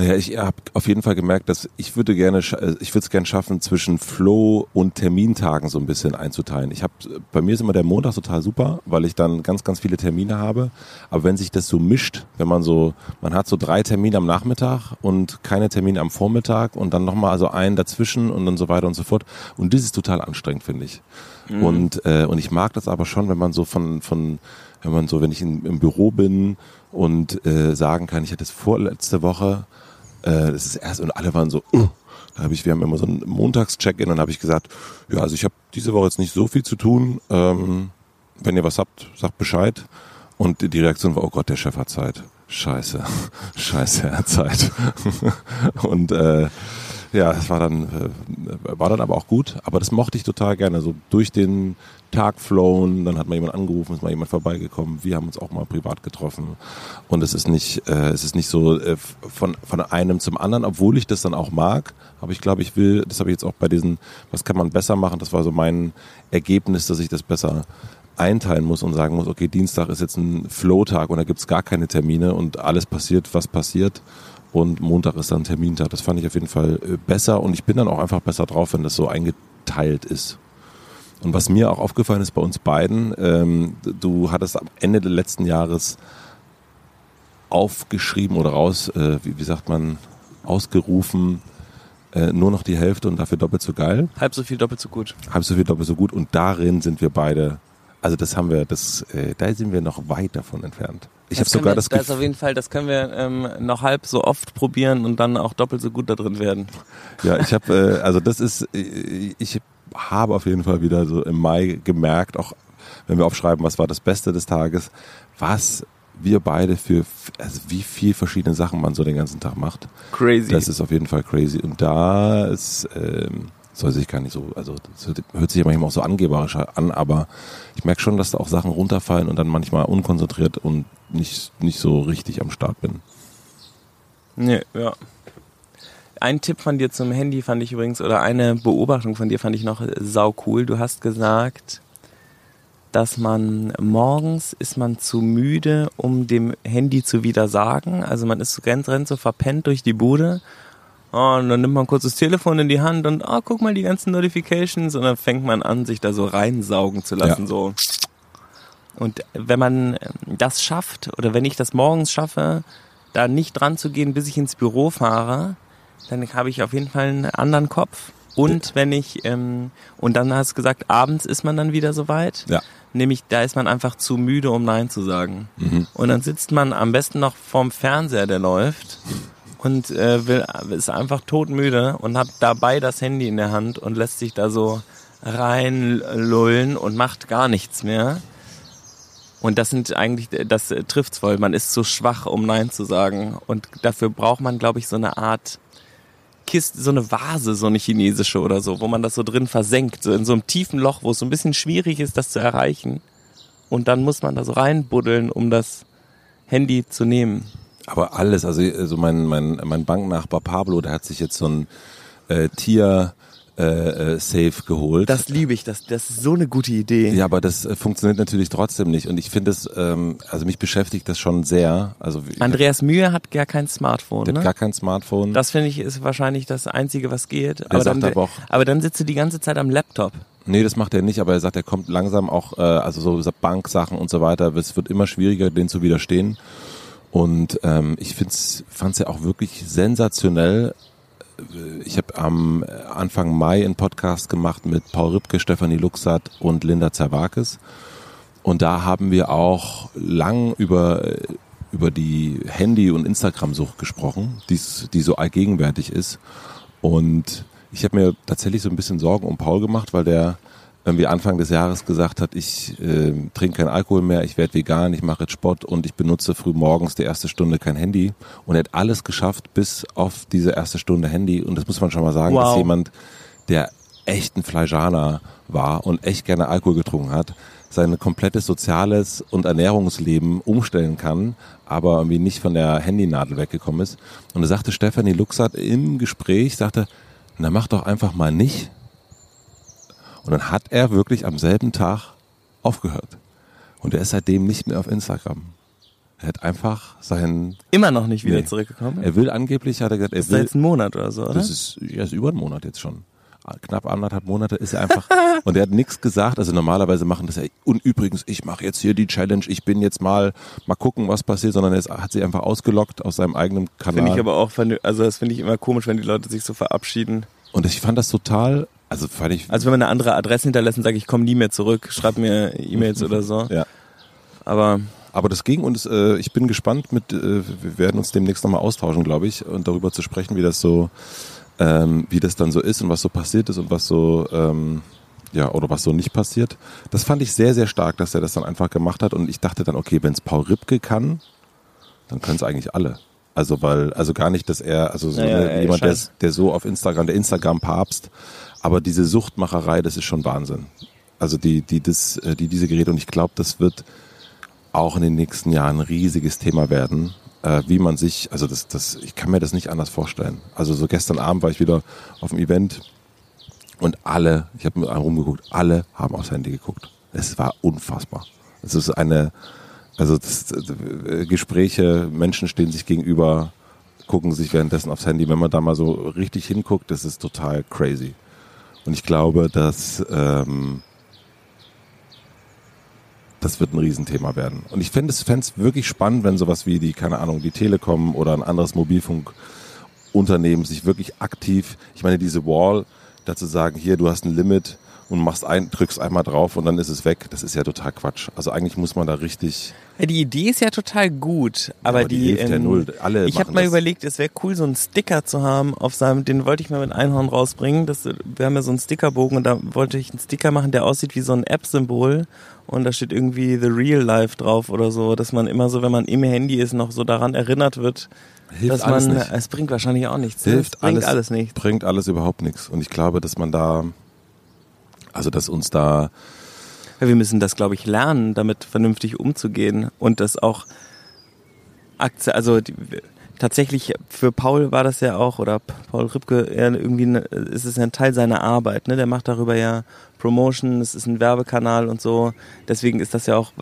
Naja, ich habe auf jeden Fall gemerkt, dass ich würde gerne, äh, ich würde es gerne schaffen, zwischen Flow und Termintagen so ein bisschen einzuteilen. Ich habe, bei mir ist immer der Montag total super, weil ich dann ganz, ganz viele Termine habe. Aber wenn sich das so mischt, wenn man so, man hat so drei Termine am Nachmittag und keine Termine am Vormittag und dann nochmal also einen dazwischen und dann so weiter und so fort. Und das ist total anstrengend, finde ich. Mhm. Und, äh, und ich mag das aber schon, wenn man so von, von, wenn man so, wenn ich in, im Büro bin und äh, sagen kann, ich hatte es vorletzte Woche, äh, das ist erst und alle waren so, uh. da habe ich, wir haben immer so ein Montags-Check-in und habe ich gesagt, ja, also ich habe diese Woche jetzt nicht so viel zu tun. Ähm, wenn ihr was habt, sagt Bescheid. Und die Reaktion war, oh Gott, der Chef hat Zeit. Scheiße, scheiße, er hat Zeit. und äh, ja, es war dann, äh, war dann aber auch gut. Aber das mochte ich total gerne. So durch den Tag flown, dann hat mal jemand angerufen, ist mal jemand vorbeigekommen. Wir haben uns auch mal privat getroffen. Und es ist nicht, äh, es ist nicht so äh, von, von einem zum anderen, obwohl ich das dann auch mag. Aber ich glaube, ich will, das habe ich jetzt auch bei diesen, was kann man besser machen? Das war so mein Ergebnis, dass ich das besser einteilen muss und sagen muss, okay, Dienstag ist jetzt ein Flow-Tag und da gibt's gar keine Termine und alles passiert, was passiert und Montag ist dann Termintag. Das fand ich auf jeden Fall äh, besser und ich bin dann auch einfach besser drauf, wenn das so eingeteilt ist. Und was mir auch aufgefallen ist bei uns beiden, ähm, du hattest am Ende des letzten Jahres aufgeschrieben oder raus, äh, wie, wie sagt man, ausgerufen, äh, nur noch die Hälfte und dafür doppelt so geil.
Halb so viel, doppelt so gut.
Halb so viel, doppelt so gut und darin sind wir beide, also das haben wir, das, äh, da sind wir noch weit davon entfernt. Ich habe sogar
wir,
das
Gefühl. Das auf jeden Fall, das können wir ähm, noch halb so oft probieren und dann auch doppelt so gut da drin werden.
Ja, ich habe, äh, also das ist, äh, ich habe auf jeden Fall wieder so im Mai gemerkt, auch wenn wir aufschreiben, was war das Beste des Tages, was wir beide für, also wie viel verschiedene Sachen man so den ganzen Tag macht.
Crazy.
Das ist auf jeden Fall crazy. Und da ist, ähm, soll sich gar nicht so, also hört sich ja manchmal auch so angeberisch an, aber ich merke schon, dass da auch Sachen runterfallen und dann manchmal unkonzentriert und nicht, nicht so richtig am Start bin.
Nee, ja. Ein Tipp von dir zum Handy fand ich übrigens, oder eine Beobachtung von dir fand ich noch sau cool. Du hast gesagt, dass man morgens ist man zu müde, um dem Handy zu widersagen. Also man ist so rennt, rennt so verpennt durch die Bude Oh, und dann nimmt man kurz das Telefon in die Hand und oh, guck mal die ganzen Notifications und dann fängt man an, sich da so reinsaugen zu lassen, ja. so. Und wenn man das schafft, oder wenn ich das morgens schaffe, da nicht dran zu gehen, bis ich ins Büro fahre, dann habe ich auf jeden Fall einen anderen Kopf. Und wenn ich, ähm, und dann hast du gesagt, abends ist man dann wieder soweit.
Ja.
Nämlich, da ist man einfach zu müde, um Nein zu sagen. Mhm. Und dann sitzt man am besten noch vorm Fernseher, der läuft und äh, will, ist einfach todmüde und hat dabei das Handy in der Hand und lässt sich da so reinlullen und macht gar nichts mehr. Und das sind eigentlich, das trifft's voll. Man ist zu schwach, um Nein zu sagen. Und dafür braucht man, glaube ich, so eine Art Kiste, so eine Vase, so eine chinesische oder so, wo man das so drin versenkt, so in so einem tiefen Loch, wo es so ein bisschen schwierig ist, das zu erreichen. Und dann muss man da so reinbuddeln, um das Handy zu nehmen.
Aber alles, also, also mein, mein, mein Banknachbar Pablo, der hat sich jetzt so ein äh, Tier äh, äh, Safe geholt.
Das liebe ich, das, das ist so eine gute Idee.
Ja, aber das äh, funktioniert natürlich trotzdem nicht. Und ich finde es, ähm, also mich beschäftigt das schon sehr. Also
Andreas Mühe hat gar kein Smartphone. Der
ne?
hat
gar kein Smartphone.
Das finde ich ist wahrscheinlich das Einzige, was geht. aber, dann, aber, auch, aber dann sitzt du die ganze Zeit am Laptop.
Nee, das macht er nicht, aber er sagt, er kommt langsam auch, äh, also so Banksachen und so weiter, es wird immer schwieriger, denen zu widerstehen. Und ähm, ich fand es ja auch wirklich sensationell. Ich habe am Anfang Mai einen Podcast gemacht mit Paul Ripke, Stefanie Luxat und Linda Zerwakis. Und da haben wir auch lang über, über die Handy- und Instagram-Sucht gesprochen, die's, die so allgegenwärtig ist. Und ich habe mir tatsächlich so ein bisschen Sorgen um Paul gemacht, weil der irgendwie Anfang des Jahres gesagt hat, ich äh, trinke keinen Alkohol mehr, ich werde vegan, ich mache jetzt Sport und ich benutze früh morgens die erste Stunde kein Handy. Und er hat alles geschafft bis auf diese erste Stunde Handy. Und das muss man schon mal sagen, wow. dass jemand, der echt ein Fleischaner war und echt gerne Alkohol getrunken hat, sein komplettes soziales und Ernährungsleben umstellen kann, aber irgendwie nicht von der Handynadel weggekommen ist. Und da sagte Stefanie Luxat im Gespräch, sagte, na mach doch einfach mal nicht und dann hat er wirklich am selben Tag aufgehört. Und er ist seitdem nicht mehr auf Instagram. Er hat einfach seinen.
Immer noch nicht wieder
Nee.
zurückgekommen.
Er will angeblich, hat er gesagt, er
das ist
will.
jetzt ein Monat oder so, oder?
Das ist, ja, ist über einen Monat jetzt schon. Knapp anderthalb Monate ist er einfach. und er hat nichts gesagt. Also normalerweise machen das ja. Und übrigens, ich mache jetzt hier die Challenge. Ich bin jetzt mal, mal gucken, was passiert. Sondern er hat sie einfach ausgelockt aus seinem eigenen Kanal.
Finde ich aber auch, also das finde ich immer komisch, wenn die Leute sich so verabschieden.
und ich fand das total. Also fand ich.
Also wenn man eine andere Adresse hinterlässt und sagt, ich komme nie mehr zurück, schreib mir E-Mails oder so.
ja.
Aber
Aber das ging und es, äh, ich bin gespannt mit, äh, wir werden uns demnächst nochmal austauschen, glaube ich, und darüber zu sprechen, wie das so, ähm, wie das dann so ist und was so passiert ist und was so, ähm, ja, oder was so nicht passiert. Das fand ich sehr, sehr stark, dass er das dann einfach gemacht hat und ich dachte dann, okay, wenn es Paul Ripke kann, dann können es eigentlich alle. Also weil, also gar nicht, dass er, also so
Ja, ja,
jemand, der, der so auf Instagram, der Instagram-Papst, aber diese Suchtmacherei, das ist schon Wahnsinn. Also die, die, das, äh, die diese Geräte und ich glaube, das wird auch in den nächsten Jahren ein riesiges Thema werden, äh, wie man sich, also das, das, ich kann mir das nicht anders vorstellen. Also so gestern Abend war ich wieder auf dem Event und alle, ich habe mit einem rumgeguckt, alle haben aufs Handy geguckt. Es war unfassbar. Es ist eine, also das, äh, Gespräche, Menschen stehen sich gegenüber, gucken sich währenddessen aufs Handy. Wenn man da mal so richtig hinguckt, das ist total crazy. Und ich glaube, dass ähm, das wird ein Riesenthema werden. Und ich fände es wirklich spannend, wenn sowas wie die, keine Ahnung, die Telekom oder ein anderes Mobilfunkunternehmen sich wirklich aktiv, ich meine, diese Wall, dazu sagen, hier, du hast ein Limit und machst ein, drückst einmal drauf und dann ist es weg, das ist ja total Quatsch. Also eigentlich muss man da richtig,
ja, die Idee ist ja total gut, aber,
aber die
die,
hilft ja
ähm,
null. Alle
Ich habe mal
das.
überlegt, es wäre cool, so einen Sticker zu haben auf seinem, den wollte ich mal mit Einhorn rausbringen. Das, wir haben ja so einen Stickerbogen und da wollte ich einen Sticker machen, der aussieht wie so ein App-Symbol und da steht irgendwie The Real Life drauf oder so, dass man immer so, wenn man im Handy ist, noch so daran erinnert wird,
Hilft
dass
alles
man,
nicht.
es bringt wahrscheinlich auch nichts. ne?
Hilft
es bringt
alles,
alles, nichts.
Bringt alles überhaupt nichts. Und ich glaube, dass man da, also dass uns da,
Ja, wir müssen das, glaube ich, lernen, damit vernünftig umzugehen und das auch akze also die, tatsächlich für Paul war das ja auch oder Paul Ripke ja, irgendwie ne, ist es ja ein Teil seiner Arbeit, ne? Der macht darüber ja Promotion, es ist ein Werbekanal und so. Deswegen ist das ja auch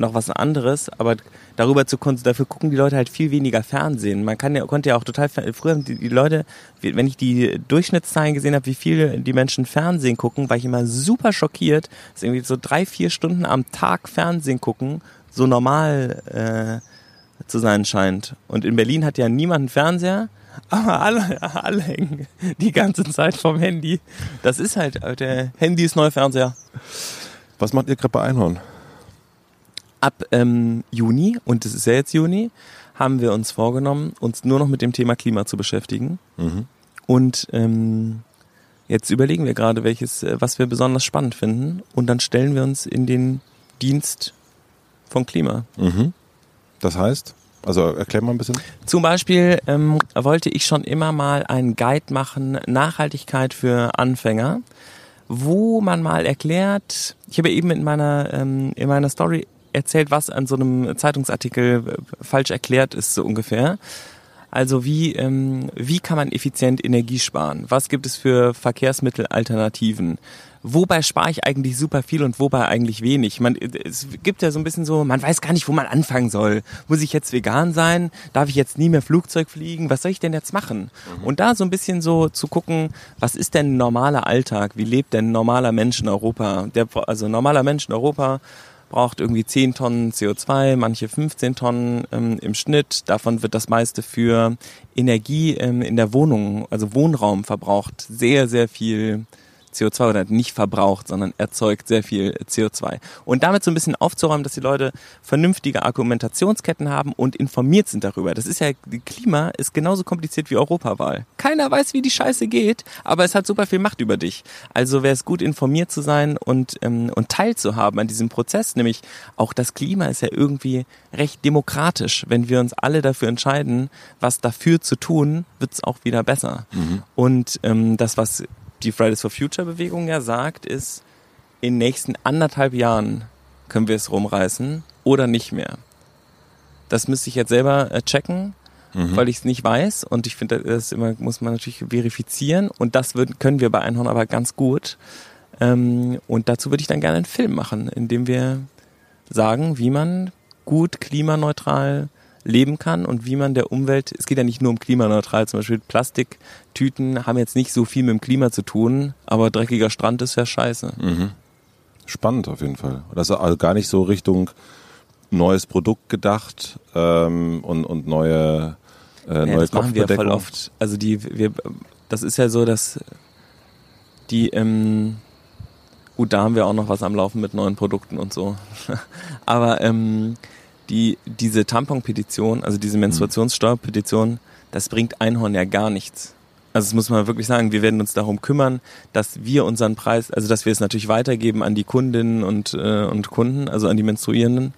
noch was anderes, aber darüber zu dafür gucken die Leute halt viel weniger Fernsehen. Man kann ja konnte ja auch total früher die, die Leute, wenn ich die Durchschnittszahlen gesehen habe, wie viel die Menschen Fernsehen gucken, war ich immer super schockiert, dass irgendwie so drei vier Stunden am Tag Fernsehen gucken so normal äh, zu sein scheint. Und in Berlin hat ja niemand einen Fernseher. Aber alle, alle hängen die ganze Zeit vom Handy. Das ist halt, äh, der Handy ist neuer Fernseher.
was macht ihr bei Einhorn?
Ab ähm, Juni, und es ist ja jetzt Juni, haben wir uns vorgenommen, uns nur noch mit dem Thema Klima zu beschäftigen.
Mhm.
Und ähm, jetzt überlegen wir gerade, welches, äh, was wir besonders spannend finden. Und dann stellen wir uns in den Dienst von Klima.
Mhm. Das heißt, also erklär mal ein bisschen.
Zum Beispiel ähm, wollte ich schon immer mal einen Guide machen, Nachhaltigkeit für Anfänger, wo man mal erklärt, ich habe eben in meiner, ähm, in meiner Story erzählt, was an so einem Zeitungsartikel äh, falsch erklärt ist, so ungefähr. Also wie, ähm, wie kann man effizient Energie sparen? Was gibt es für Verkehrsmittelalternativen? Wobei spare ich eigentlich super viel und wobei eigentlich wenig? Man, es gibt ja so ein bisschen so, man weiß gar nicht, wo man anfangen soll. Muss ich jetzt vegan sein? Darf ich jetzt nie mehr Flugzeug fliegen? Was soll ich denn jetzt machen? Und da so ein bisschen so zu gucken, was ist denn ein normaler Alltag? Wie lebt denn ein normaler Mensch in Europa? Der, also ein normaler Mensch in Europa braucht irgendwie 10 Tonnen CO2, manche 15 Tonnen ähm, im Schnitt. Davon wird das meiste für Energie ähm, in der Wohnung, also Wohnraum verbraucht sehr, sehr viel CO2 oder nicht verbraucht, sondern erzeugt sehr viel CO2. Und damit so ein bisschen aufzuräumen, dass die Leute vernünftige Argumentationsketten haben und informiert sind darüber. Das ist ja, Klima ist genauso kompliziert wie Europawahl. Keiner weiß, wie die Scheiße geht, aber es hat super viel Macht über dich. Also wäre es gut, informiert zu sein und, ähm, und teilzuhaben an diesem Prozess. Nämlich auch das Klima ist ja irgendwie recht demokratisch. Wenn wir uns alle dafür entscheiden, was dafür zu tun, wird es auch wieder besser. Und ähm, das, was die Fridays for Future Bewegung ja sagt, ist, in den nächsten anderthalb Jahren können wir es rumreißen oder nicht mehr. Das müsste ich jetzt selber äh, checken, weil ich es nicht weiß und ich finde, das immer muss man natürlich verifizieren und das würden, können wir bei Einhorn aber ganz gut. Ähm, und dazu würde ich dann gerne einen Film machen, in dem wir sagen, wie man gut klimaneutral leben kann und wie man der Umwelt, es geht ja nicht nur um klimaneutral, zum Beispiel Plastiktüten haben jetzt nicht so viel mit dem Klima zu tun, aber dreckiger Strand ist ja scheiße.
Mhm. Spannend auf jeden Fall. Das ist also gar nicht so Richtung neues Produkt gedacht ähm, und, und neue, äh,
Ja,
neue
das machen wir voll oft. Also die, wir, das ist ja so, dass die, ähm, gut, da haben wir auch noch was am Laufen mit neuen Produkten und so. Aber ähm, die, diese Tampon-Petition, also diese Menstruationssteuer-Petition, das bringt Einhorn ja gar nichts. Also das muss man wirklich sagen, wir werden uns darum kümmern, dass wir unseren Preis, also dass wir es natürlich weitergeben an die Kundinnen und, äh, und Kunden, also an die Menstruierenden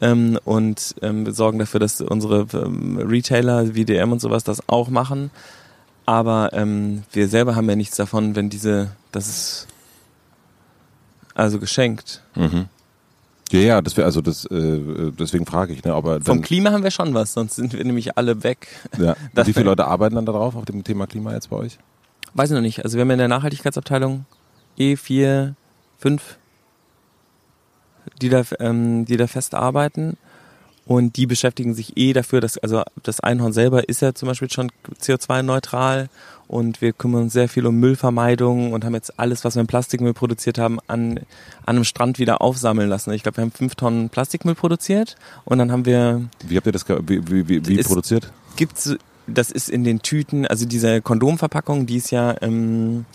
ähm, und ähm, wir sorgen dafür, dass unsere ähm, Retailer wie DM und sowas das auch machen. Aber ähm, wir selber haben ja nichts davon, wenn diese, das ist also geschenkt.
Mhm. Ja, ja, das wäre also das, äh, deswegen frage ich, ne, aber
Vom Klima haben wir schon was, sonst sind wir nämlich alle weg.
ja.
das
Und wie viele
wär-
Leute arbeiten dann darauf auf dem Thema Klima jetzt bei euch?
Weiß ich noch nicht. Also wir haben in der Nachhaltigkeitsabteilung E4, 5, die da, ähm, die da fest arbeiten. Und die beschäftigen sich eh dafür, dass, also das Einhorn selber ist ja zum Beispiel schon CO2-neutral und wir kümmern uns sehr viel um Müllvermeidung und haben jetzt alles, was wir in Plastikmüll produziert haben, an, an einem Strand wieder aufsammeln lassen. Ich glaube, wir haben fünf Tonnen Plastikmüll produziert und dann haben wir
Wie habt ihr das wie, wie, wie, wie produziert?
gibt's, das ist in den Tüten, also diese Kondomverpackung, die ist ja, ähm,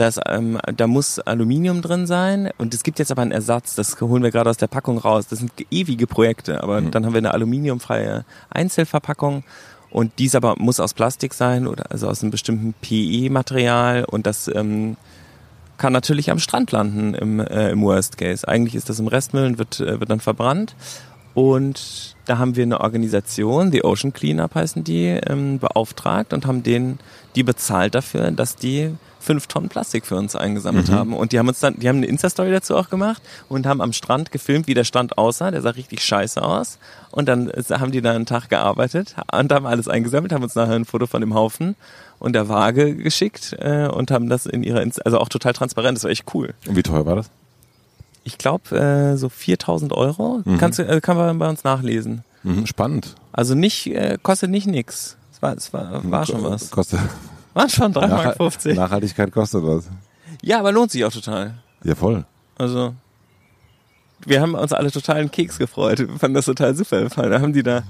das, ähm, da muss Aluminium drin sein und es gibt jetzt aber einen Ersatz, das holen wir gerade aus der Packung raus. Das sind ewige Projekte, aber
Mhm.
dann haben wir eine aluminiumfreie Einzelverpackung und dies aber muss aus Plastik sein oder also aus einem bestimmten PE-Material und das ähm, kann natürlich am Strand landen im, äh, im Worst Case. Eigentlich ist das im Restmüll und wird, äh, wird dann verbrannt. Und da haben wir eine Organisation, die Ocean Cleanup heißen die, ähm, beauftragt und haben denen die bezahlt dafür, dass die fünf Tonnen Plastik für uns eingesammelt
Mhm.
haben. Und die haben uns dann, die haben eine Insta-Story dazu auch gemacht und haben am Strand gefilmt, wie der Strand aussah. Der sah richtig scheiße aus. Und dann haben die da einen Tag gearbeitet und haben alles eingesammelt, haben uns nachher ein Foto von dem Haufen und der Waage geschickt äh, und haben das in ihrer, Insta also auch total transparent. Das war echt cool.
Und wie teuer war das?
Ich glaube, äh, so 4000 Euro
Mhm.
kannst du, äh, kann man bei uns nachlesen.
Mhm, spannend.
Also nicht, äh, kostet nicht nix. Es war, es war, war schon was.
Kostet,
War schon 3,50
Nachhal-
Mark. 50.
Nachhaltigkeit kostet was.
Ja, aber lohnt sich auch total.
Ja, voll.
Also, wir haben uns alle total einen Keks gefreut. Wir fanden das total super. Da haben die da,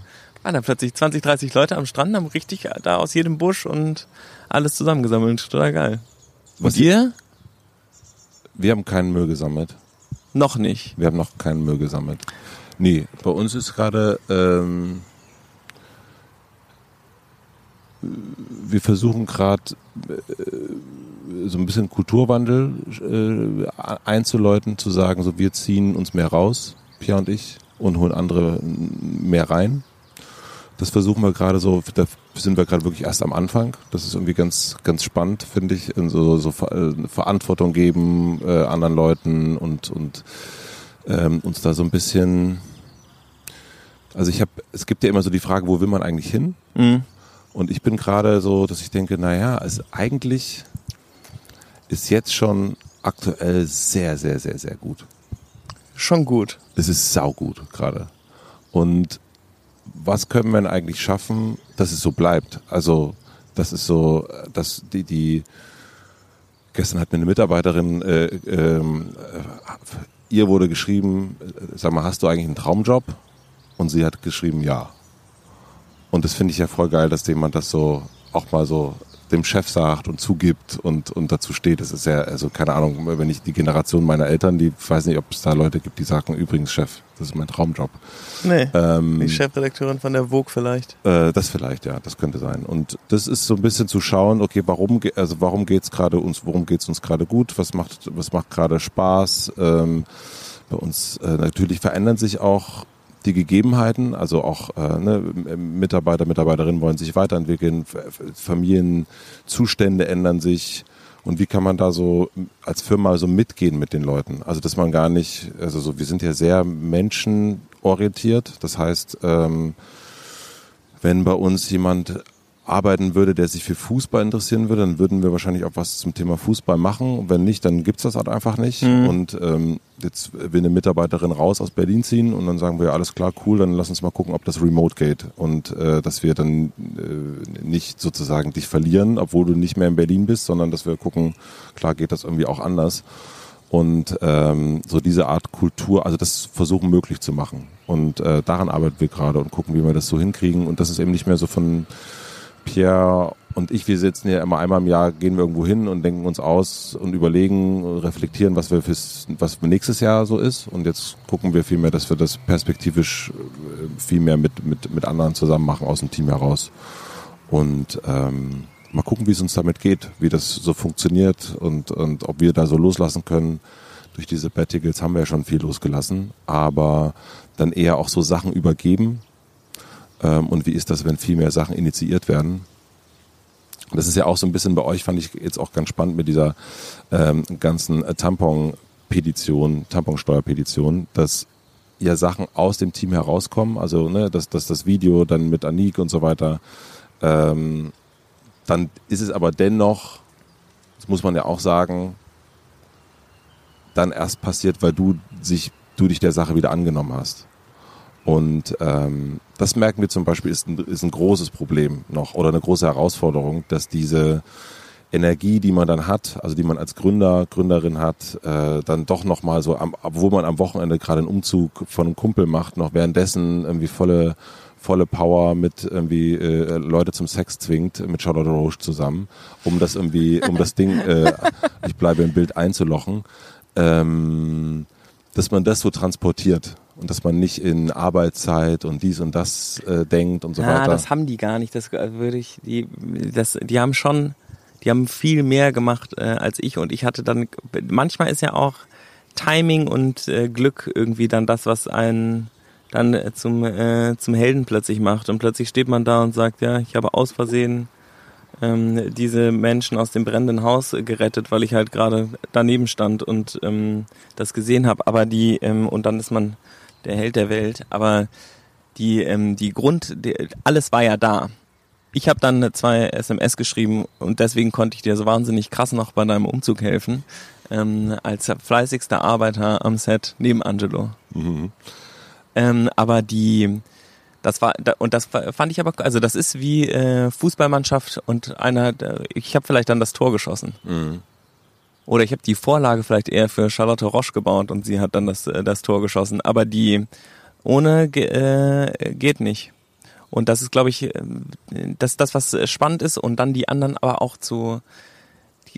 waren da plötzlich 20, 30 Leute am Strand, haben richtig da aus jedem Busch und alles zusammengesammelt. Total geil.
Was-
Und ihr?
Wir haben keinen Müll gesammelt.
Noch nicht.
Wir haben noch keinen Müll gesammelt. Nee, bei uns ist gerade, ähm, wir versuchen gerade äh, so ein bisschen Kulturwandel äh, einzuläuten, zu sagen, so wir ziehen uns mehr raus, Pia und ich, und holen andere mehr rein. Das versuchen wir gerade so, da sind wir gerade wirklich erst am Anfang. Das ist irgendwie ganz, ganz spannend, finde ich. So, so äh, Verantwortung geben äh, anderen Leuten und, und ähm, uns da so ein bisschen. Also ich habe, es gibt ja immer so die Frage, wo will man eigentlich hin?
Mhm.
Und ich bin gerade so, dass ich denke, naja, also eigentlich ist jetzt schon aktuell sehr, sehr, sehr, sehr gut.
Schon gut.
Es ist saugut gerade. Und was können wir denn eigentlich schaffen, dass es so bleibt? Also, das ist so, dass die, die gestern hat mir eine Mitarbeiterin, äh, äh, ihr wurde geschrieben, äh, sag mal, hast du eigentlich einen Traumjob? Und sie hat geschrieben, ja. Und das finde ich ja voll geil, dass jemand das so auch mal so dem Chef sagt und zugibt und, und dazu steht. Das ist ja, also keine Ahnung, wenn ich die Generation meiner Eltern, die weiß nicht, ob es da Leute gibt, die sagen, übrigens Chef, das ist mein Traumjob.
Nee.
Ähm,
Die Chefredakteurin von der Vogue vielleicht.
äh, das vielleicht, ja, das könnte sein. Und das ist so ein bisschen zu schauen, okay, warum, also warum geht's gerade uns, worum geht's uns gerade gut? Was macht, was macht gerade Spaß? Ähm, bei uns äh, natürlich verändern sich auch die Gegebenheiten, also auch äh, ne, Mitarbeiter, Mitarbeiterinnen wollen sich weiterentwickeln, Familienzustände ändern sich. Und wie kann man da so als Firma so mitgehen mit den Leuten? Also dass man gar nicht, also so, wir sind ja sehr menschenorientiert. Das heißt, ähm, wenn bei uns jemand arbeiten würde, der sich für Fußball interessieren würde, dann würden wir wahrscheinlich auch was zum Thema Fußball machen. Wenn nicht, dann gibt's das halt einfach nicht. Mhm. Und ähm, jetzt will eine Mitarbeiterin raus aus Berlin ziehen und dann sagen wir, ja, alles klar, cool, dann lass uns mal gucken, ob das remote geht. Und äh, dass wir dann äh, nicht sozusagen dich verlieren, obwohl du nicht mehr in Berlin bist, sondern dass wir gucken, klar geht das irgendwie auch anders. Und ähm, so diese Art Kultur, also das versuchen möglich zu machen. Und äh, daran arbeiten wir gerade und gucken, wie wir das so hinkriegen. Und das ist eben nicht mehr so von Pierre und ich, wir sitzen ja immer einmal im Jahr, gehen wir irgendwo hin und denken uns aus und überlegen, reflektieren, was wir fürs, was nächstes Jahr so ist. Und jetzt gucken wir vielmehr, dass wir das perspektivisch äh, viel mehr mit, mit, mit anderen zusammen machen aus dem Team heraus. Und ähm, mal gucken, wie es uns damit geht, wie das so funktioniert und, und ob wir da so loslassen können. Durch diese Bettigels haben wir ja schon viel losgelassen, aber dann eher auch so Sachen übergeben, und wie ist das, wenn viel mehr Sachen initiiert werden? Das ist ja auch so ein bisschen bei euch, fand ich jetzt auch ganz spannend mit dieser ähm, ganzen Tampon-Petition, Tamponsteuer-Petition, dass ja Sachen aus dem Team herauskommen, also ne, dass, dass das Video dann mit Anik und so weiter, ähm, dann ist es aber dennoch, das muss man ja auch sagen, dann erst passiert, weil du sich, du dich der Sache wieder angenommen hast. Und ähm, das merken wir zum Beispiel, ist ein, ist ein großes Problem noch oder eine große Herausforderung, dass diese Energie, die man dann hat, also die man als Gründer, Gründerin hat, äh, dann doch nochmal so, am, obwohl man am Wochenende gerade einen Umzug von einem Kumpel macht, noch währenddessen irgendwie volle volle Power mit irgendwie äh, Leute zum Sex zwingt mit Charlotte Roche zusammen, um das irgendwie, um das Ding, äh, ich bleibe im Bild einzulochen, ähm, dass man das so transportiert und dass man nicht in Arbeitszeit und dies und das äh, denkt und so
ja,
weiter.
das haben die gar nicht. Das äh, würde ich, die, das, die haben schon, die haben viel mehr gemacht äh, als ich und ich hatte dann, manchmal ist ja auch Timing und äh, Glück irgendwie dann das, was einen dann äh, zum, äh, zum Helden plötzlich macht und plötzlich steht man da und sagt, ja, ich habe aus Versehen ähm, diese Menschen aus dem brennenden Haus gerettet, weil ich halt gerade daneben stand und ähm, das gesehen habe. Aber die, ähm, und dann ist man der Held der Welt, aber die, ähm, die Grund, die, alles war ja da. Ich habe dann zwei SMS geschrieben und deswegen konnte ich dir so wahnsinnig krass noch bei deinem Umzug helfen, ähm, als fleißigster Arbeiter am Set neben Angelo. Mhm. Ähm, aber die, das war und das fand ich aber, also das ist wie äh, Fußballmannschaft und einer, ich habe vielleicht dann das Tor geschossen. Mhm. Oder ich habe die Vorlage vielleicht eher für Charlotte Roche gebaut und sie hat dann das, äh, das Tor geschossen. Aber die ohne äh, geht nicht. Und das ist, glaube ich, äh, das, das, was spannend ist und dann die anderen aber auch zu,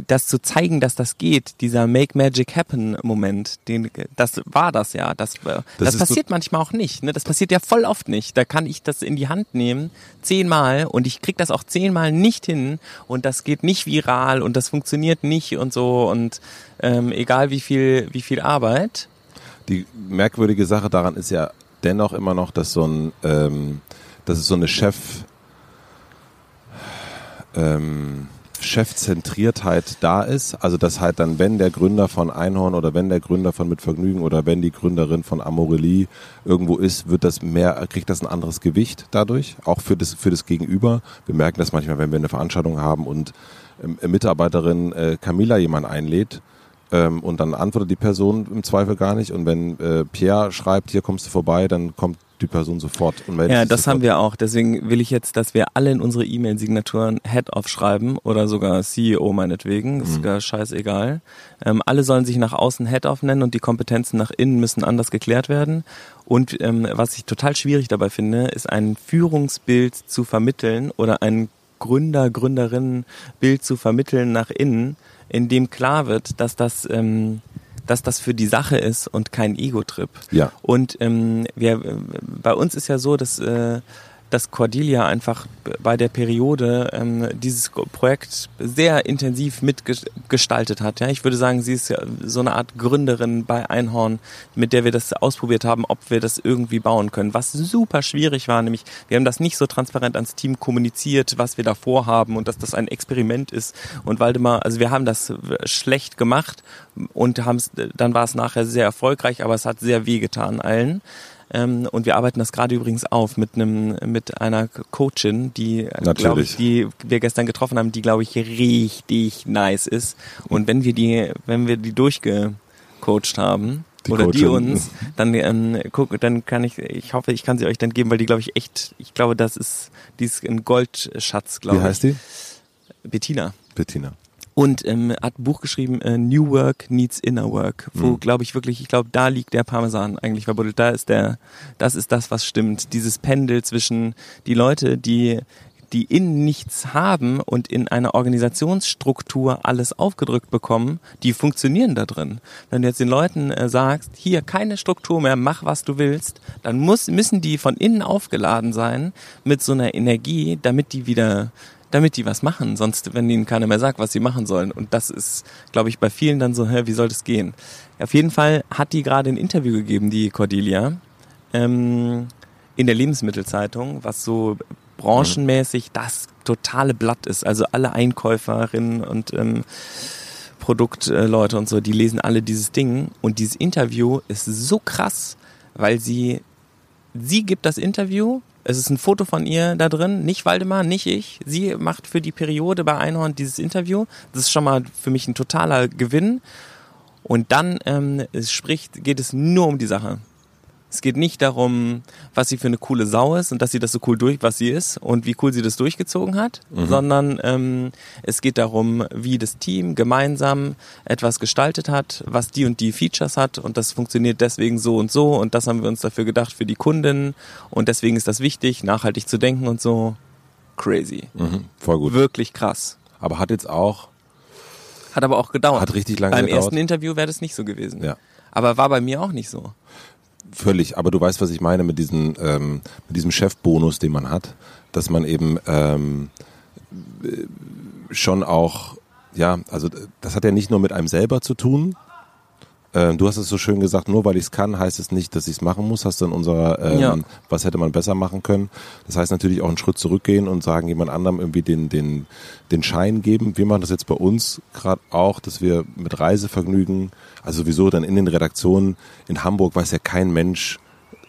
das zu zeigen, dass das geht, dieser Make Magic Happen Moment, den, das war das ja. Das, das, das passiert so manchmal auch nicht. Ne? Das passiert ja voll oft nicht. Da kann ich das in die Hand nehmen, zehnmal, und ich krieg das auch zehnmal nicht hin und das geht nicht viral und das funktioniert nicht und so und ähm, egal wie viel, wie viel Arbeit.
Die merkwürdige Sache daran ist ja dennoch immer noch, dass so ein, ähm, dass es so eine Chef, ähm, Chefzentriertheit da ist. Also dass halt dann, wenn der Gründer von Einhorn oder wenn der Gründer von Mit Vergnügen oder wenn die Gründerin von Amorelie irgendwo ist, wird das mehr, kriegt das ein anderes Gewicht dadurch, auch für das, für das Gegenüber. Wir merken das manchmal, wenn wir eine Veranstaltung haben und ähm, Mitarbeiterin äh, Camilla jemand einlädt, ähm, und dann antwortet die Person im Zweifel gar nicht. Und wenn äh, Pierre schreibt, hier kommst du vorbei, dann kommt die Person sofort
und meldet Ja, das sofort. haben wir auch. Deswegen will ich jetzt, dass wir alle in unsere E-Mail-Signaturen Head-Off schreiben oder sogar CEO meinetwegen. Ist mhm. gar scheißegal. Ähm, alle sollen sich nach außen Head-Off nennen und die Kompetenzen nach innen müssen anders geklärt werden. Und ähm, was ich total schwierig dabei finde, ist ein Führungsbild zu vermitteln oder ein Gründer, Gründerinnen-Bild zu vermitteln nach innen, in dem klar wird, dass das ähm, dass das für die Sache ist und kein Ego-Trip.
Ja.
Und ähm, wir, bei uns ist ja so, dass äh, dass Cordelia einfach bei der Periode ähm, dieses Projekt sehr intensiv mitgestaltet hat. Ja, ich würde sagen, sie ist ja so eine Art Gründerin bei Einhorn, mit der wir das ausprobiert haben, ob wir das irgendwie bauen können. Was super schwierig war, nämlich wir haben das nicht so transparent ans Team kommuniziert, was wir da vorhaben und dass das ein Experiment ist. Und Waldemar, also wir haben das schlecht gemacht und haben dann war es nachher sehr erfolgreich, aber es hat sehr wehgetan allen. Ähm, und wir arbeiten das gerade übrigens auf mit einem mit einer Coachin, die glaube ich, die wir gestern getroffen haben, die glaube ich richtig nice ist. Und wenn wir die, wenn wir die durchgecoacht haben, die oder Coachin. die uns, dann ähm, guck, dann kann ich, ich hoffe, ich kann sie euch dann geben, weil die glaube ich echt, ich glaube, das ist, die ist ein Goldschatz, glaube ich.
Wie heißt die?
Bettina.
Bettina
und ähm, hat ein Buch geschrieben, äh, New Work Needs Inner Work, wo mhm. glaube ich wirklich, ich glaube, da liegt der Parmesan eigentlich verbuddelt. Da ist der, das ist das, was stimmt. Dieses Pendel zwischen die Leute, die die in nichts haben und in einer Organisationsstruktur alles aufgedrückt bekommen, die funktionieren da drin. Wenn du jetzt den Leuten äh, sagst, hier keine Struktur mehr, mach was du willst, dann muss, müssen die von innen aufgeladen sein mit so einer Energie, damit die wieder damit die was machen, sonst, wenn ihnen keiner mehr sagt, was sie machen sollen. Und das ist, glaube ich, bei vielen dann so, hä, wie soll das gehen? Auf jeden Fall hat die gerade ein Interview gegeben, die Cordelia, ähm, in der Lebensmittelzeitung, was so branchenmäßig das totale Blatt ist. Also alle Einkäuferinnen und ähm, Produktleute und so, die lesen alle dieses Ding. Und dieses Interview ist so krass, weil sie, sie gibt das Interview es ist ein Foto von ihr da drin, nicht Waldemar, nicht ich. Sie macht für die Periode bei Einhorn dieses Interview. Das ist schon mal für mich ein totaler Gewinn. Und dann ähm, es spricht, geht es nur um die Sache. Es geht nicht darum, was sie für eine coole Sau ist und dass sie das so cool durch, was sie ist und wie cool sie das durchgezogen hat, mhm. sondern ähm, es geht darum, wie das Team gemeinsam etwas gestaltet hat, was die und die Features hat und das funktioniert deswegen so und so und das haben wir uns dafür gedacht für die Kunden und deswegen ist das wichtig, nachhaltig zu denken und so. Crazy.
Mhm, voll gut.
Wirklich krass.
Aber hat jetzt auch.
Hat aber auch gedauert.
Hat richtig lange
Beim
gedauert.
ersten Interview wäre das nicht so gewesen.
Ja.
Aber war bei mir auch nicht so
völlig, aber du weißt, was ich meine mit diesem, ähm, mit diesem Chefbonus, den man hat, dass man eben ähm, schon auch, ja, also das hat ja nicht nur mit einem selber zu tun, ähm, du hast es so schön gesagt, nur weil ich es kann, heißt es nicht, dass ich es machen muss. Hast du in unserer, ähm, ja. was hätte man besser machen können? Das heißt natürlich auch einen Schritt zurückgehen und sagen, jemand anderem irgendwie den, den, den Schein geben. Wir machen das jetzt bei uns gerade auch, dass wir mit Reisevergnügen, also sowieso dann in den Redaktionen in Hamburg weiß ja kein Mensch,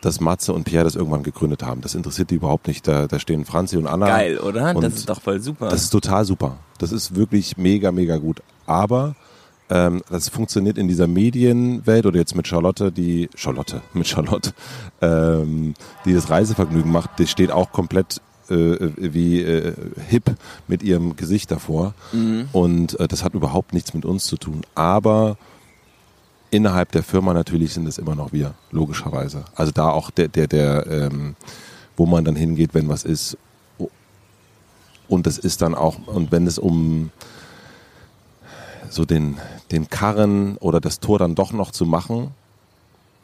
dass Matze und Pierre das irgendwann gegründet haben. Das interessiert die überhaupt nicht. Da, da stehen Franzi und Anna.
Geil, oder? das ist doch voll super.
Das ist total super. Das ist wirklich mega, mega gut. Aber ähm, das funktioniert in dieser Medienwelt oder jetzt mit Charlotte, die Charlotte, mit Charlotte, ähm, die das Reisevergnügen macht, die steht auch komplett äh, wie äh, hip mit ihrem Gesicht davor. Mhm. Und äh, das hat überhaupt nichts mit uns zu tun. Aber innerhalb der Firma natürlich sind es immer noch wir, logischerweise. Also da auch der, der, der, ähm, wo man dann hingeht, wenn was ist. Und das ist dann auch, und wenn es um so den, den Karren oder das Tor dann doch noch zu machen,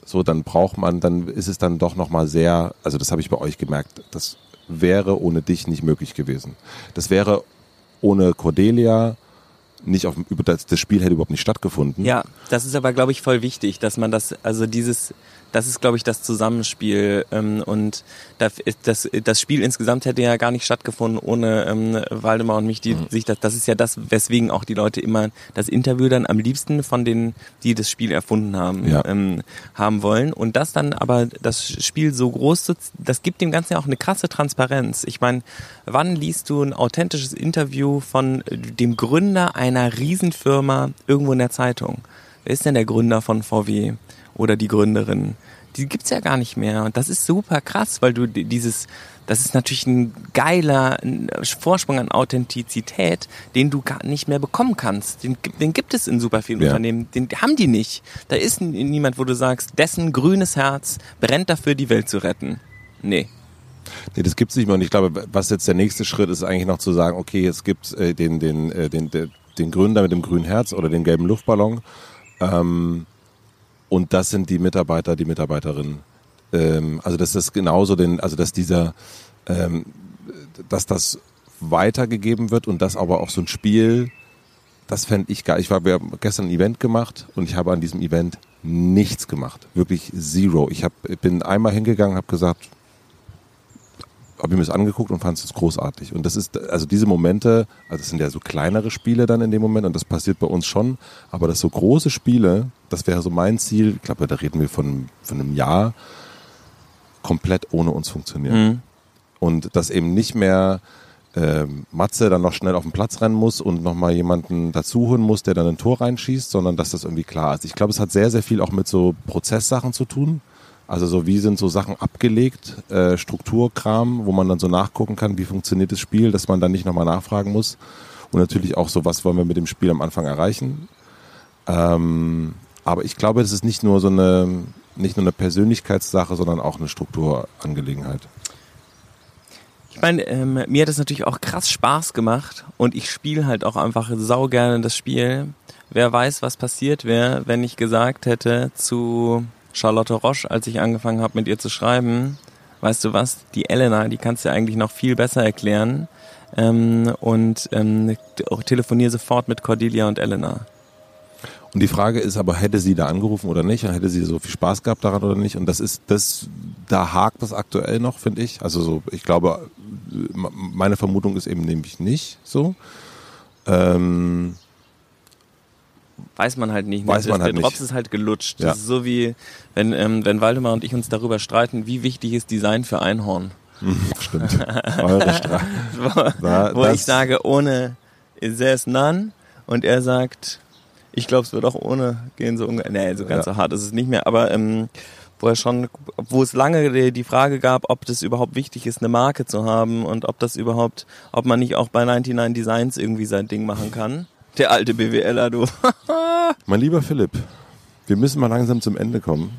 so dann braucht man, dann ist es dann doch noch mal sehr, also das habe ich bei euch gemerkt, das wäre ohne dich nicht möglich gewesen. Das wäre ohne Cordelia nicht auf über das, das Spiel hätte überhaupt nicht stattgefunden.
Ja, das ist aber glaube ich voll wichtig, dass man das also dieses das ist, glaube ich, das Zusammenspiel. Ähm, und das, das, das Spiel insgesamt hätte ja gar nicht stattgefunden ohne ähm, Waldemar und mich, die mhm. sich das, das ist ja das, weswegen auch die Leute immer das Interview dann am liebsten von denen, die das Spiel erfunden haben, ja. ähm, haben wollen. Und das dann aber das Spiel so groß zu, das gibt dem Ganzen ja auch eine krasse Transparenz. Ich meine, wann liest du ein authentisches Interview von dem Gründer einer Riesenfirma irgendwo in der Zeitung? Wer ist denn der Gründer von VW? Oder die Gründerin. Die gibt's ja gar nicht mehr. Und das ist super krass, weil du dieses, das ist natürlich ein geiler Vorsprung an Authentizität, den du gar nicht mehr bekommen kannst. Den, den gibt es in super vielen ja. Unternehmen. Den haben die nicht. Da ist niemand, wo du sagst, dessen grünes Herz brennt dafür, die Welt zu retten. Nee.
Nee, das gibt's nicht mehr. Und ich glaube, was jetzt der nächste Schritt ist, eigentlich noch zu sagen, okay, es gibt äh, den, den, äh, den, den, den Gründer mit dem grünen Herz oder den gelben Luftballon. Ähm, und das sind die Mitarbeiter, die Mitarbeiterinnen. Ähm, also dass das genauso den, also dass dieser, ähm, dass das weitergegeben wird und das aber auch so ein Spiel, das fände ich geil. Ich war, wir haben gestern ein Event gemacht und ich habe an diesem Event nichts gemacht. Wirklich zero. Ich hab, bin einmal hingegangen, habe gesagt, habe ich mir das angeguckt und fand es großartig. Und das ist, also diese Momente, also das sind ja so kleinere Spiele dann in dem Moment und das passiert bei uns schon, aber das so große Spiele, das wäre so mein Ziel, ich glaube, da reden wir von, von einem Jahr, komplett ohne uns funktioniert.
Mhm.
Und dass eben nicht mehr ähm, Matze dann noch schnell auf den Platz rennen muss und nochmal jemanden dazu holen muss, der dann ein Tor reinschießt, sondern dass das irgendwie klar ist. Ich glaube, es hat sehr, sehr viel auch mit so Prozesssachen zu tun. Also so wie sind so Sachen abgelegt, äh, Strukturkram, wo man dann so nachgucken kann, wie funktioniert das Spiel, dass man dann nicht nochmal nachfragen muss. Und natürlich auch so, was wollen wir mit dem Spiel am Anfang erreichen. Ähm, aber ich glaube, das ist nicht nur so eine, nicht nur eine Persönlichkeitssache, sondern auch eine Strukturangelegenheit.
Ich meine, ähm, mir hat es natürlich auch krass Spaß gemacht und ich spiele halt auch einfach sau gerne das Spiel. Wer weiß, was passiert wäre, wenn ich gesagt hätte zu Charlotte Roche, als ich angefangen habe, mit ihr zu schreiben, weißt du was, die Elena, die kannst du eigentlich noch viel besser erklären. Ähm, und ähm, telefoniere sofort mit Cordelia und Elena.
Und die Frage ist aber, hätte sie da angerufen oder nicht? Hätte sie so viel Spaß gehabt daran oder nicht? Und das ist, das, da hakt das aktuell noch, finde ich. Also so, ich glaube, meine Vermutung ist eben nämlich nicht so. Ähm,
weiß man halt nicht.
Weiß man
der
halt
Drops
nicht.
ist halt gelutscht.
Ja.
Das ist so wie, wenn, ähm, wenn Waldemar und ich uns darüber streiten, wie wichtig ist Design für Einhorn.
stimmt. Eure Stra
wo
Na,
wo ich sage, ohne there's none und er sagt, ich glaube, es wird auch ohne gehen, so ungefähr. Nee, so ganz
Ja.
so hart ist es nicht mehr, aber ähm, wo er schon, wo es lange die, die Frage gab, ob das überhaupt wichtig ist, eine Marke zu haben und ob das überhaupt, ob man nicht auch bei 99 Designs irgendwie sein Ding machen kann. Der alte BWLer, du.
mein lieber Philipp, wir müssen mal langsam zum Ende kommen.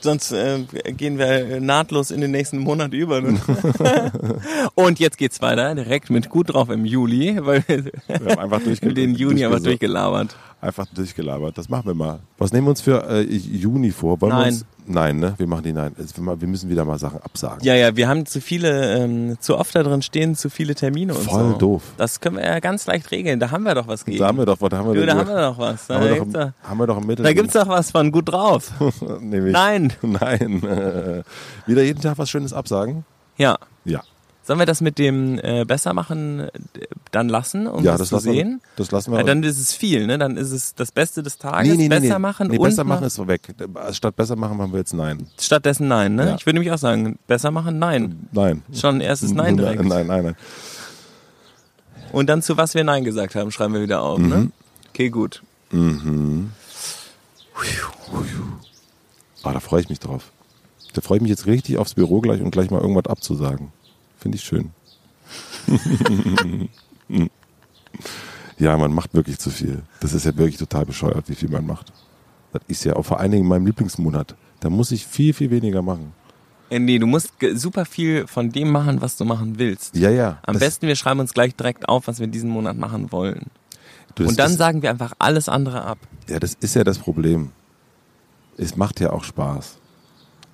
Sonst äh, gehen wir nahtlos in den nächsten Monat über. Ne? und jetzt geht's weiter, direkt mit gut drauf im Juli, weil wir
Wir haben einfach
den Juni
durchgeso-
durchgelabert.
Einfach durchgelabert. Das machen wir mal. Was nehmen wir uns für äh, Juni vor? Wollen
Nein.
Wir uns, nein, ne? Wir machen die nein. Wir müssen wieder mal Sachen absagen.
Ja, ja, wir haben zu viele, ähm, zu oft da drin stehen, zu viele Termine und
Voll
so.
doof.
Das können wir ja ganz leicht regeln. Da haben wir doch was gegen.
Da haben wir doch, da haben wir
du, da haben wir doch was. Da,
haben wir doch,
doch,
haben wir doch im Mittel.
da gibt's doch was von gut drauf. Nein.
Nein. Wieder jeden Tag was Schönes absagen?
Ja.
Ja.
Sollen wir das mit dem äh, besser machen dann lassen, um
ja,
das, zu
lassen wir,
sehen?
das lassen wir.
Ja, dann ist es viel, ne? Dann ist es das Beste des Tages,
nee, nee, nee,
besser
nee.
machen
nee,
und
besser machen ist weg. Statt besser machen machen wir jetzt nein.
stattdessen nein, ne?
Ja.
Ich würde nämlich auch sagen, besser machen nein.
Nein.
Schon ein erstes Nein direkt.
Nein, nein, nein.
Und dann zu was wir Nein gesagt haben, schreiben wir wieder auf, ne?
Mhm.
Okay, gut.
Ah, da freue ich mich drauf. Da freue ich mich jetzt richtig aufs Büro gleich und gleich mal irgendwas abzusagen. Finde ich schön. ja, man macht wirklich zu viel. Das ist ja wirklich total bescheuert, wie viel man macht. Das ist ja auch vor allen Dingen in meinem Lieblingsmonat. Da muss ich viel, viel weniger machen.
Nee, du musst super viel von dem machen, was du machen willst.
Ja, ja.
Am besten, wir schreiben uns gleich direkt auf, was wir diesen Monat machen wollen.
du,
Und dann sagen wir einfach alles andere ab.
Ja, das ist ja das Problem. Es macht ja auch Spaß.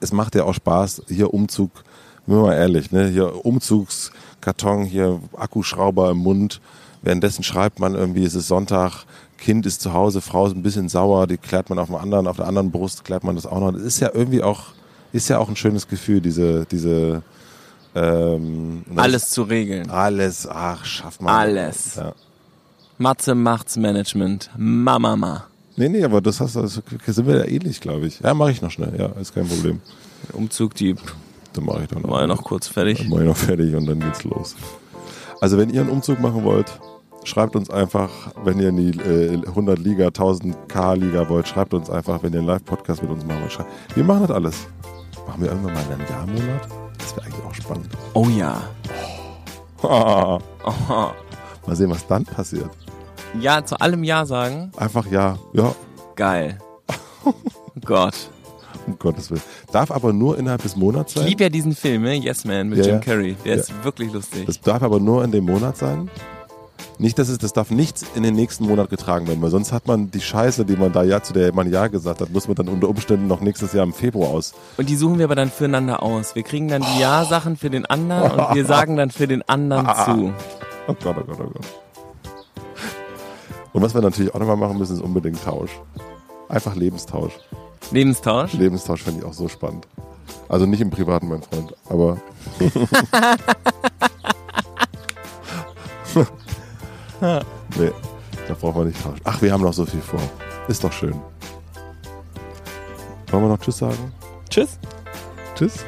Es macht ja auch Spaß, hier Umzug, nur mal ehrlich, ne, hier Umzugskarton, hier Akkuschrauber im Mund. Währenddessen schreibt man irgendwie, es ist Sonntag, Kind ist zu Hause, Frau ist ein bisschen sauer, die klärt man auf dem anderen, auf der anderen Brust klärt man das auch noch. Das ist ja irgendwie auch, ist ja auch ein schönes Gefühl, diese, diese, ähm,
Alles zu regeln.
alles, ach, schaff mal.
Alles.
Ja.
Mathe macht's Management. Mama.
Nee, nee, aber das hast du, das sind wir ja ähnlich, glaube ich. Ja, mache ich noch schnell, ja, ist kein Problem.
Umzug, die
Dann mache ich dann noch.
war ja noch kurz fertig.
Dann mache ich noch fertig und dann geht's los. Also wenn ihr einen Umzug machen wollt, schreibt uns einfach, wenn ihr in die äh, 100 Liga, 1000 K Liga wollt, schreibt uns einfach, wenn ihr einen Live-Podcast mit uns machen wollt. Schreibt. Wir machen das alles. Machen wir irgendwann mal einen Jahrmonat? Das wäre eigentlich auch spannend.
Oh ja.
mal
Aha.
sehen, was dann passiert.
Ja, zu allem Ja sagen.
Einfach ja, ja,
Geil. Gott.
Um Gottes Willen. Darf aber nur innerhalb des Monats
Ich
sein.
liebe ja diesen Film, ne? Yes Man mit
Ja,
Jim. Carrey. Der
Ja.
ist wirklich lustig.
Das darf aber nur in dem Monat sein. Nicht, dass es, das darf nichts in den nächsten Monat getragen werden, weil sonst hat man die Scheiße, die man da ja, zu der man ja gesagt hat, muss man dann unter Umständen noch nächstes Jahr im Februar aus.
Und die suchen wir aber dann füreinander aus. Wir kriegen dann die Ja-Sachen für den anderen und wir sagen dann für den anderen zu.
Oh Gott, oh Gott, oh Gott. Und was wir natürlich auch nochmal machen müssen, ist unbedingt Tausch. Einfach Lebenstausch.
Lebenstausch?
Lebenstausch finde ich auch so spannend. Also nicht im Privaten, mein Freund, aber. nee, da braucht man nicht tauschen. Ach, wir haben noch so viel vor. Ist doch schön. Wollen wir noch Tschüss sagen?
Tschüss.
Tschüss.